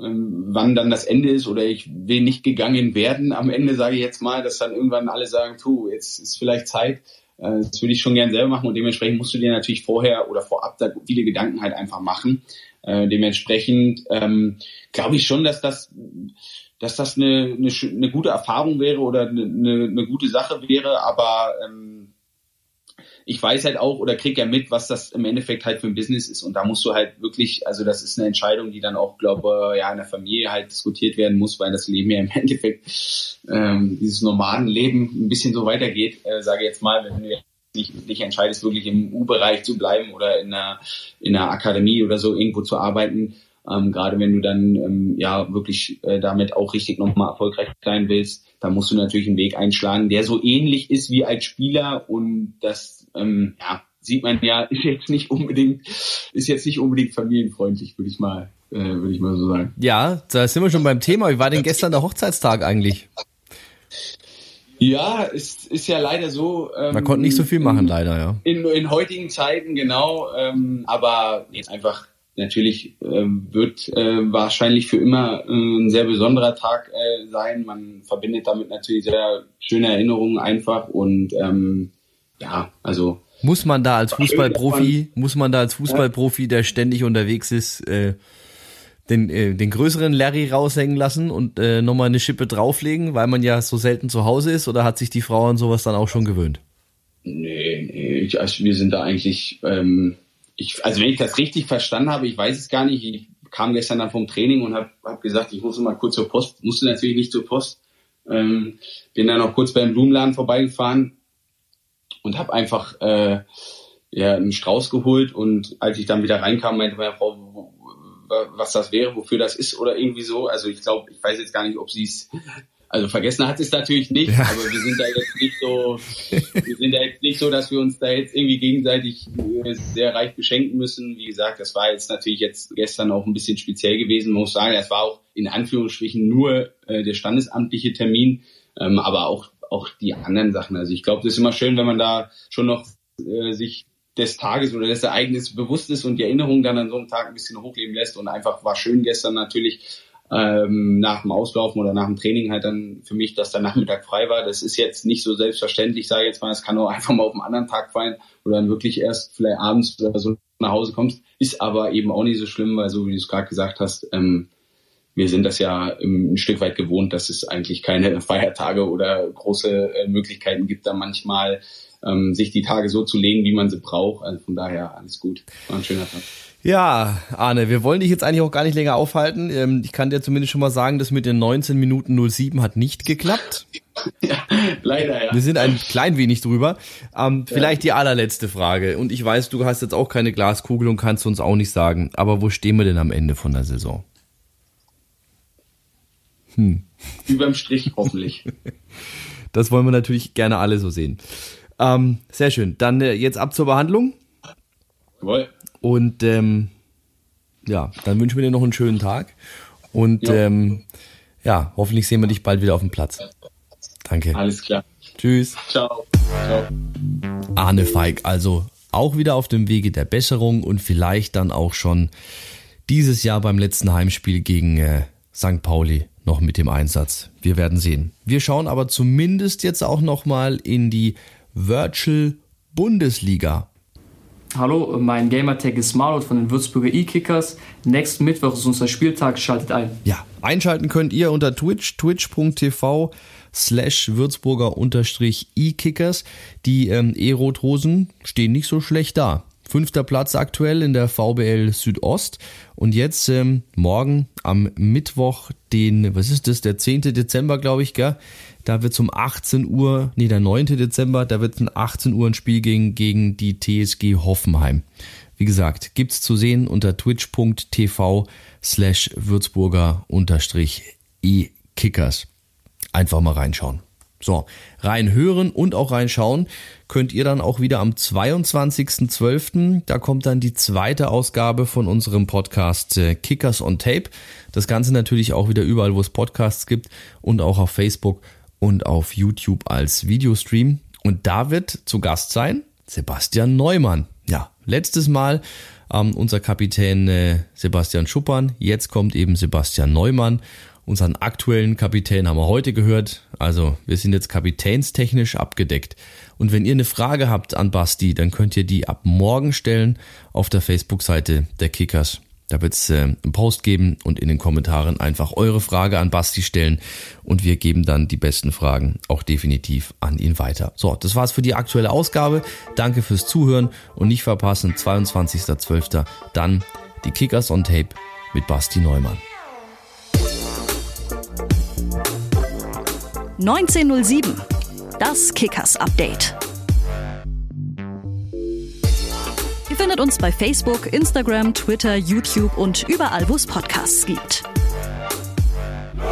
ähm, wann dann das Ende ist oder ich will nicht gegangen werden am Ende, sage ich jetzt mal, dass dann irgendwann alle sagen, tu, jetzt ist vielleicht Zeit. Äh, das würde ich schon gern selber machen und dementsprechend musst du dir natürlich vorher oder vorab da viele Gedanken halt einfach machen. Äh, dementsprechend ähm, glaube ich schon, dass das dass das eine, eine, eine gute Erfahrung wäre oder eine, eine, gute Sache wäre, aber ähm, ich weiß halt auch oder krieg ja mit, was das im Endeffekt halt für ein Business ist. Und da musst du halt wirklich, also das ist eine Entscheidung, die dann auch, glaube ja, in der Familie halt diskutiert werden muss, weil das Leben ja im <laughs> Endeffekt ähm, dieses normalen Leben ein bisschen so weitergeht, äh, sage jetzt mal, wenn du nicht, nicht entscheidest, wirklich im U-Bereich zu bleiben oder in einer, in einer Akademie oder so irgendwo zu arbeiten. Ähm, gerade wenn du dann ähm, ja wirklich äh, damit auch richtig nochmal erfolgreich sein willst, da musst du natürlich einen Weg einschlagen, der so ähnlich ist wie als Spieler und das ähm, ja, sieht man ja, <laughs> ist jetzt nicht unbedingt, ist jetzt nicht unbedingt familienfreundlich, würde ich mal, äh, würde ich mal so sagen. Ja, da sind wir schon beim Thema. Wie war denn gestern der Hochzeitstag eigentlich? Ja, es ist ja leider so. Ähm, Man konnte nicht so viel machen, leider, ja. In, in heutigen Zeiten, genau. Ähm, aber jetzt einfach natürlich ähm, wird äh, wahrscheinlich für immer äh, ein sehr besonderer Tag äh, sein. Man verbindet damit natürlich sehr schöne Erinnerungen einfach und ähm, ja, also muss man da als Fußballprofi, muss man da als Fußballprofi, der ständig unterwegs ist, äh, den, äh, den größeren Larry raushängen lassen und äh, nochmal eine Schippe drauflegen, weil man ja so selten zu Hause ist oder hat sich die Frau an sowas dann auch schon gewöhnt? Nee, nee ich, also wir sind da eigentlich, ähm, ich, also wenn ich das richtig verstanden habe, ich weiß es gar nicht, ich kam gestern dann vom Training und habe hab gesagt, ich muss mal kurz zur Post, musste natürlich nicht zur Post, ähm, bin dann noch kurz beim Blumenladen vorbeigefahren und habe einfach äh, ja, einen Strauß geholt. Und als ich dann wieder reinkam, meinte meine Frau, was das wäre, wofür das ist oder irgendwie so. Also ich glaube, ich weiß jetzt gar nicht, ob sie es also vergessen hat es natürlich nicht, ja. aber wir sind da jetzt nicht so, wir sind da jetzt nicht so, dass wir uns da jetzt irgendwie gegenseitig äh, sehr reich beschenken müssen. Wie gesagt, das war jetzt natürlich jetzt gestern auch ein bisschen speziell gewesen. Man muss sagen, es war auch in Anführungsstrichen nur äh, der standesamtliche Termin, ähm, aber auch auch die anderen Sachen. Also ich glaube, das ist immer schön, wenn man da schon noch äh, sich des Tages oder des Ereignisses bewusst ist und die Erinnerung dann an so einem Tag ein bisschen hochleben lässt und einfach war schön gestern natürlich ähm, nach dem Auslaufen oder nach dem Training halt dann für mich, dass der Nachmittag frei war. Das ist jetzt nicht so selbstverständlich, sage ich jetzt mal, es kann auch <laughs> einfach mal auf einen anderen Tag fallen oder dann wirklich erst vielleicht abends oder so nach Hause kommst, ist aber eben auch nicht so schlimm, weil so wie du es gerade gesagt hast, ähm, wir sind das ja ein Stück weit gewohnt, dass es eigentlich keine <laughs> Feiertage oder große äh, Möglichkeiten gibt, da manchmal ähm, sich die Tage so zu legen, wie man sie braucht. Also von daher alles gut. War ein schöner Tag. Ja, Arne, wir wollen dich jetzt eigentlich auch gar nicht länger aufhalten. Ähm, ich kann dir zumindest schon mal sagen, dass mit den 19 Minuten 07 hat nicht geklappt. <laughs> ja, leider, ja. Wir sind ein klein wenig drüber. Ähm, ja. Vielleicht die allerletzte Frage. Und ich weiß, du hast jetzt auch keine Glaskugel und kannst uns auch nicht sagen. Aber wo stehen wir denn am Ende von der Saison? Hm. Überm Strich hoffentlich. <laughs> Das wollen wir natürlich gerne alle so sehen. Ähm, sehr schön. Dann äh, jetzt ab zur Behandlung. Jawohl. Und ähm, ja, dann wünschen wir dir noch einen schönen Tag. Und ja. Ähm, ja, hoffentlich sehen wir dich bald wieder auf dem Platz. Danke. Alles klar. Tschüss. Ciao. Ciao. Arne Feig, also auch wieder auf dem Wege der Besserung und vielleicht dann auch schon dieses Jahr beim letzten Heimspiel gegen äh, St. Pauli noch mit dem Einsatz. Wir werden sehen. Wir schauen aber zumindest jetzt auch noch mal in die Virtual Bundesliga. Hallo, mein Gamertag ist Marlot von den Würzburger E-Kickers. Nächsten Mittwoch ist unser Spieltag, schaltet ein. Ja, einschalten könnt ihr unter Twitch, twitch.tv slash Würzburger unterstrich E-Kickers. Die ähm, E-Rot-Hosen stehen nicht so schlecht da. Fünfter Platz aktuell in der VBL Südost. Und jetzt ähm, morgen am Mittwoch, den, was ist das, der 10. Dezember, glaube ich, gell? Da wird zum 18 Uhr, nee, der 9. Dezember, da wird um 18 Uhr ein Spiel gegen, gegen die TSG Hoffenheim. Wie gesagt, gibt's zu sehen unter twitch.tv slash Würzburger unterstrich e-Kickers. Einfach mal reinschauen. So, rein hören und auch reinschauen könnt ihr dann auch wieder am 22.12. Da kommt dann die zweite Ausgabe von unserem Podcast äh, Kickers on Tape. Das Ganze natürlich auch wieder überall, wo es Podcasts gibt und auch auf Facebook und auf YouTube als Videostream. Und da wird zu Gast sein Sebastian Neumann. Ja, letztes Mal ähm, unser Kapitän äh, Sebastian Schuppern. Jetzt kommt eben Sebastian Neumann Unseren aktuellen Kapitän haben wir heute gehört. Also wir sind jetzt kapitänstechnisch abgedeckt. Und wenn ihr eine Frage habt an Basti, dann könnt ihr die ab morgen stellen auf der Facebook-Seite der Kickers. Da wird es äh, einen Post geben und in den Kommentaren einfach eure Frage an Basti stellen und wir geben dann die besten Fragen auch definitiv an ihn weiter. So, das war's für die aktuelle Ausgabe. Danke fürs Zuhören und nicht verpassen, 22.12. dann die Kickers on Tape mit Basti Neumann. 1907. Das Kickers Update. Ihr findet uns bei Facebook, Instagram, Twitter, YouTube und überall, wo es Podcasts gibt. Nur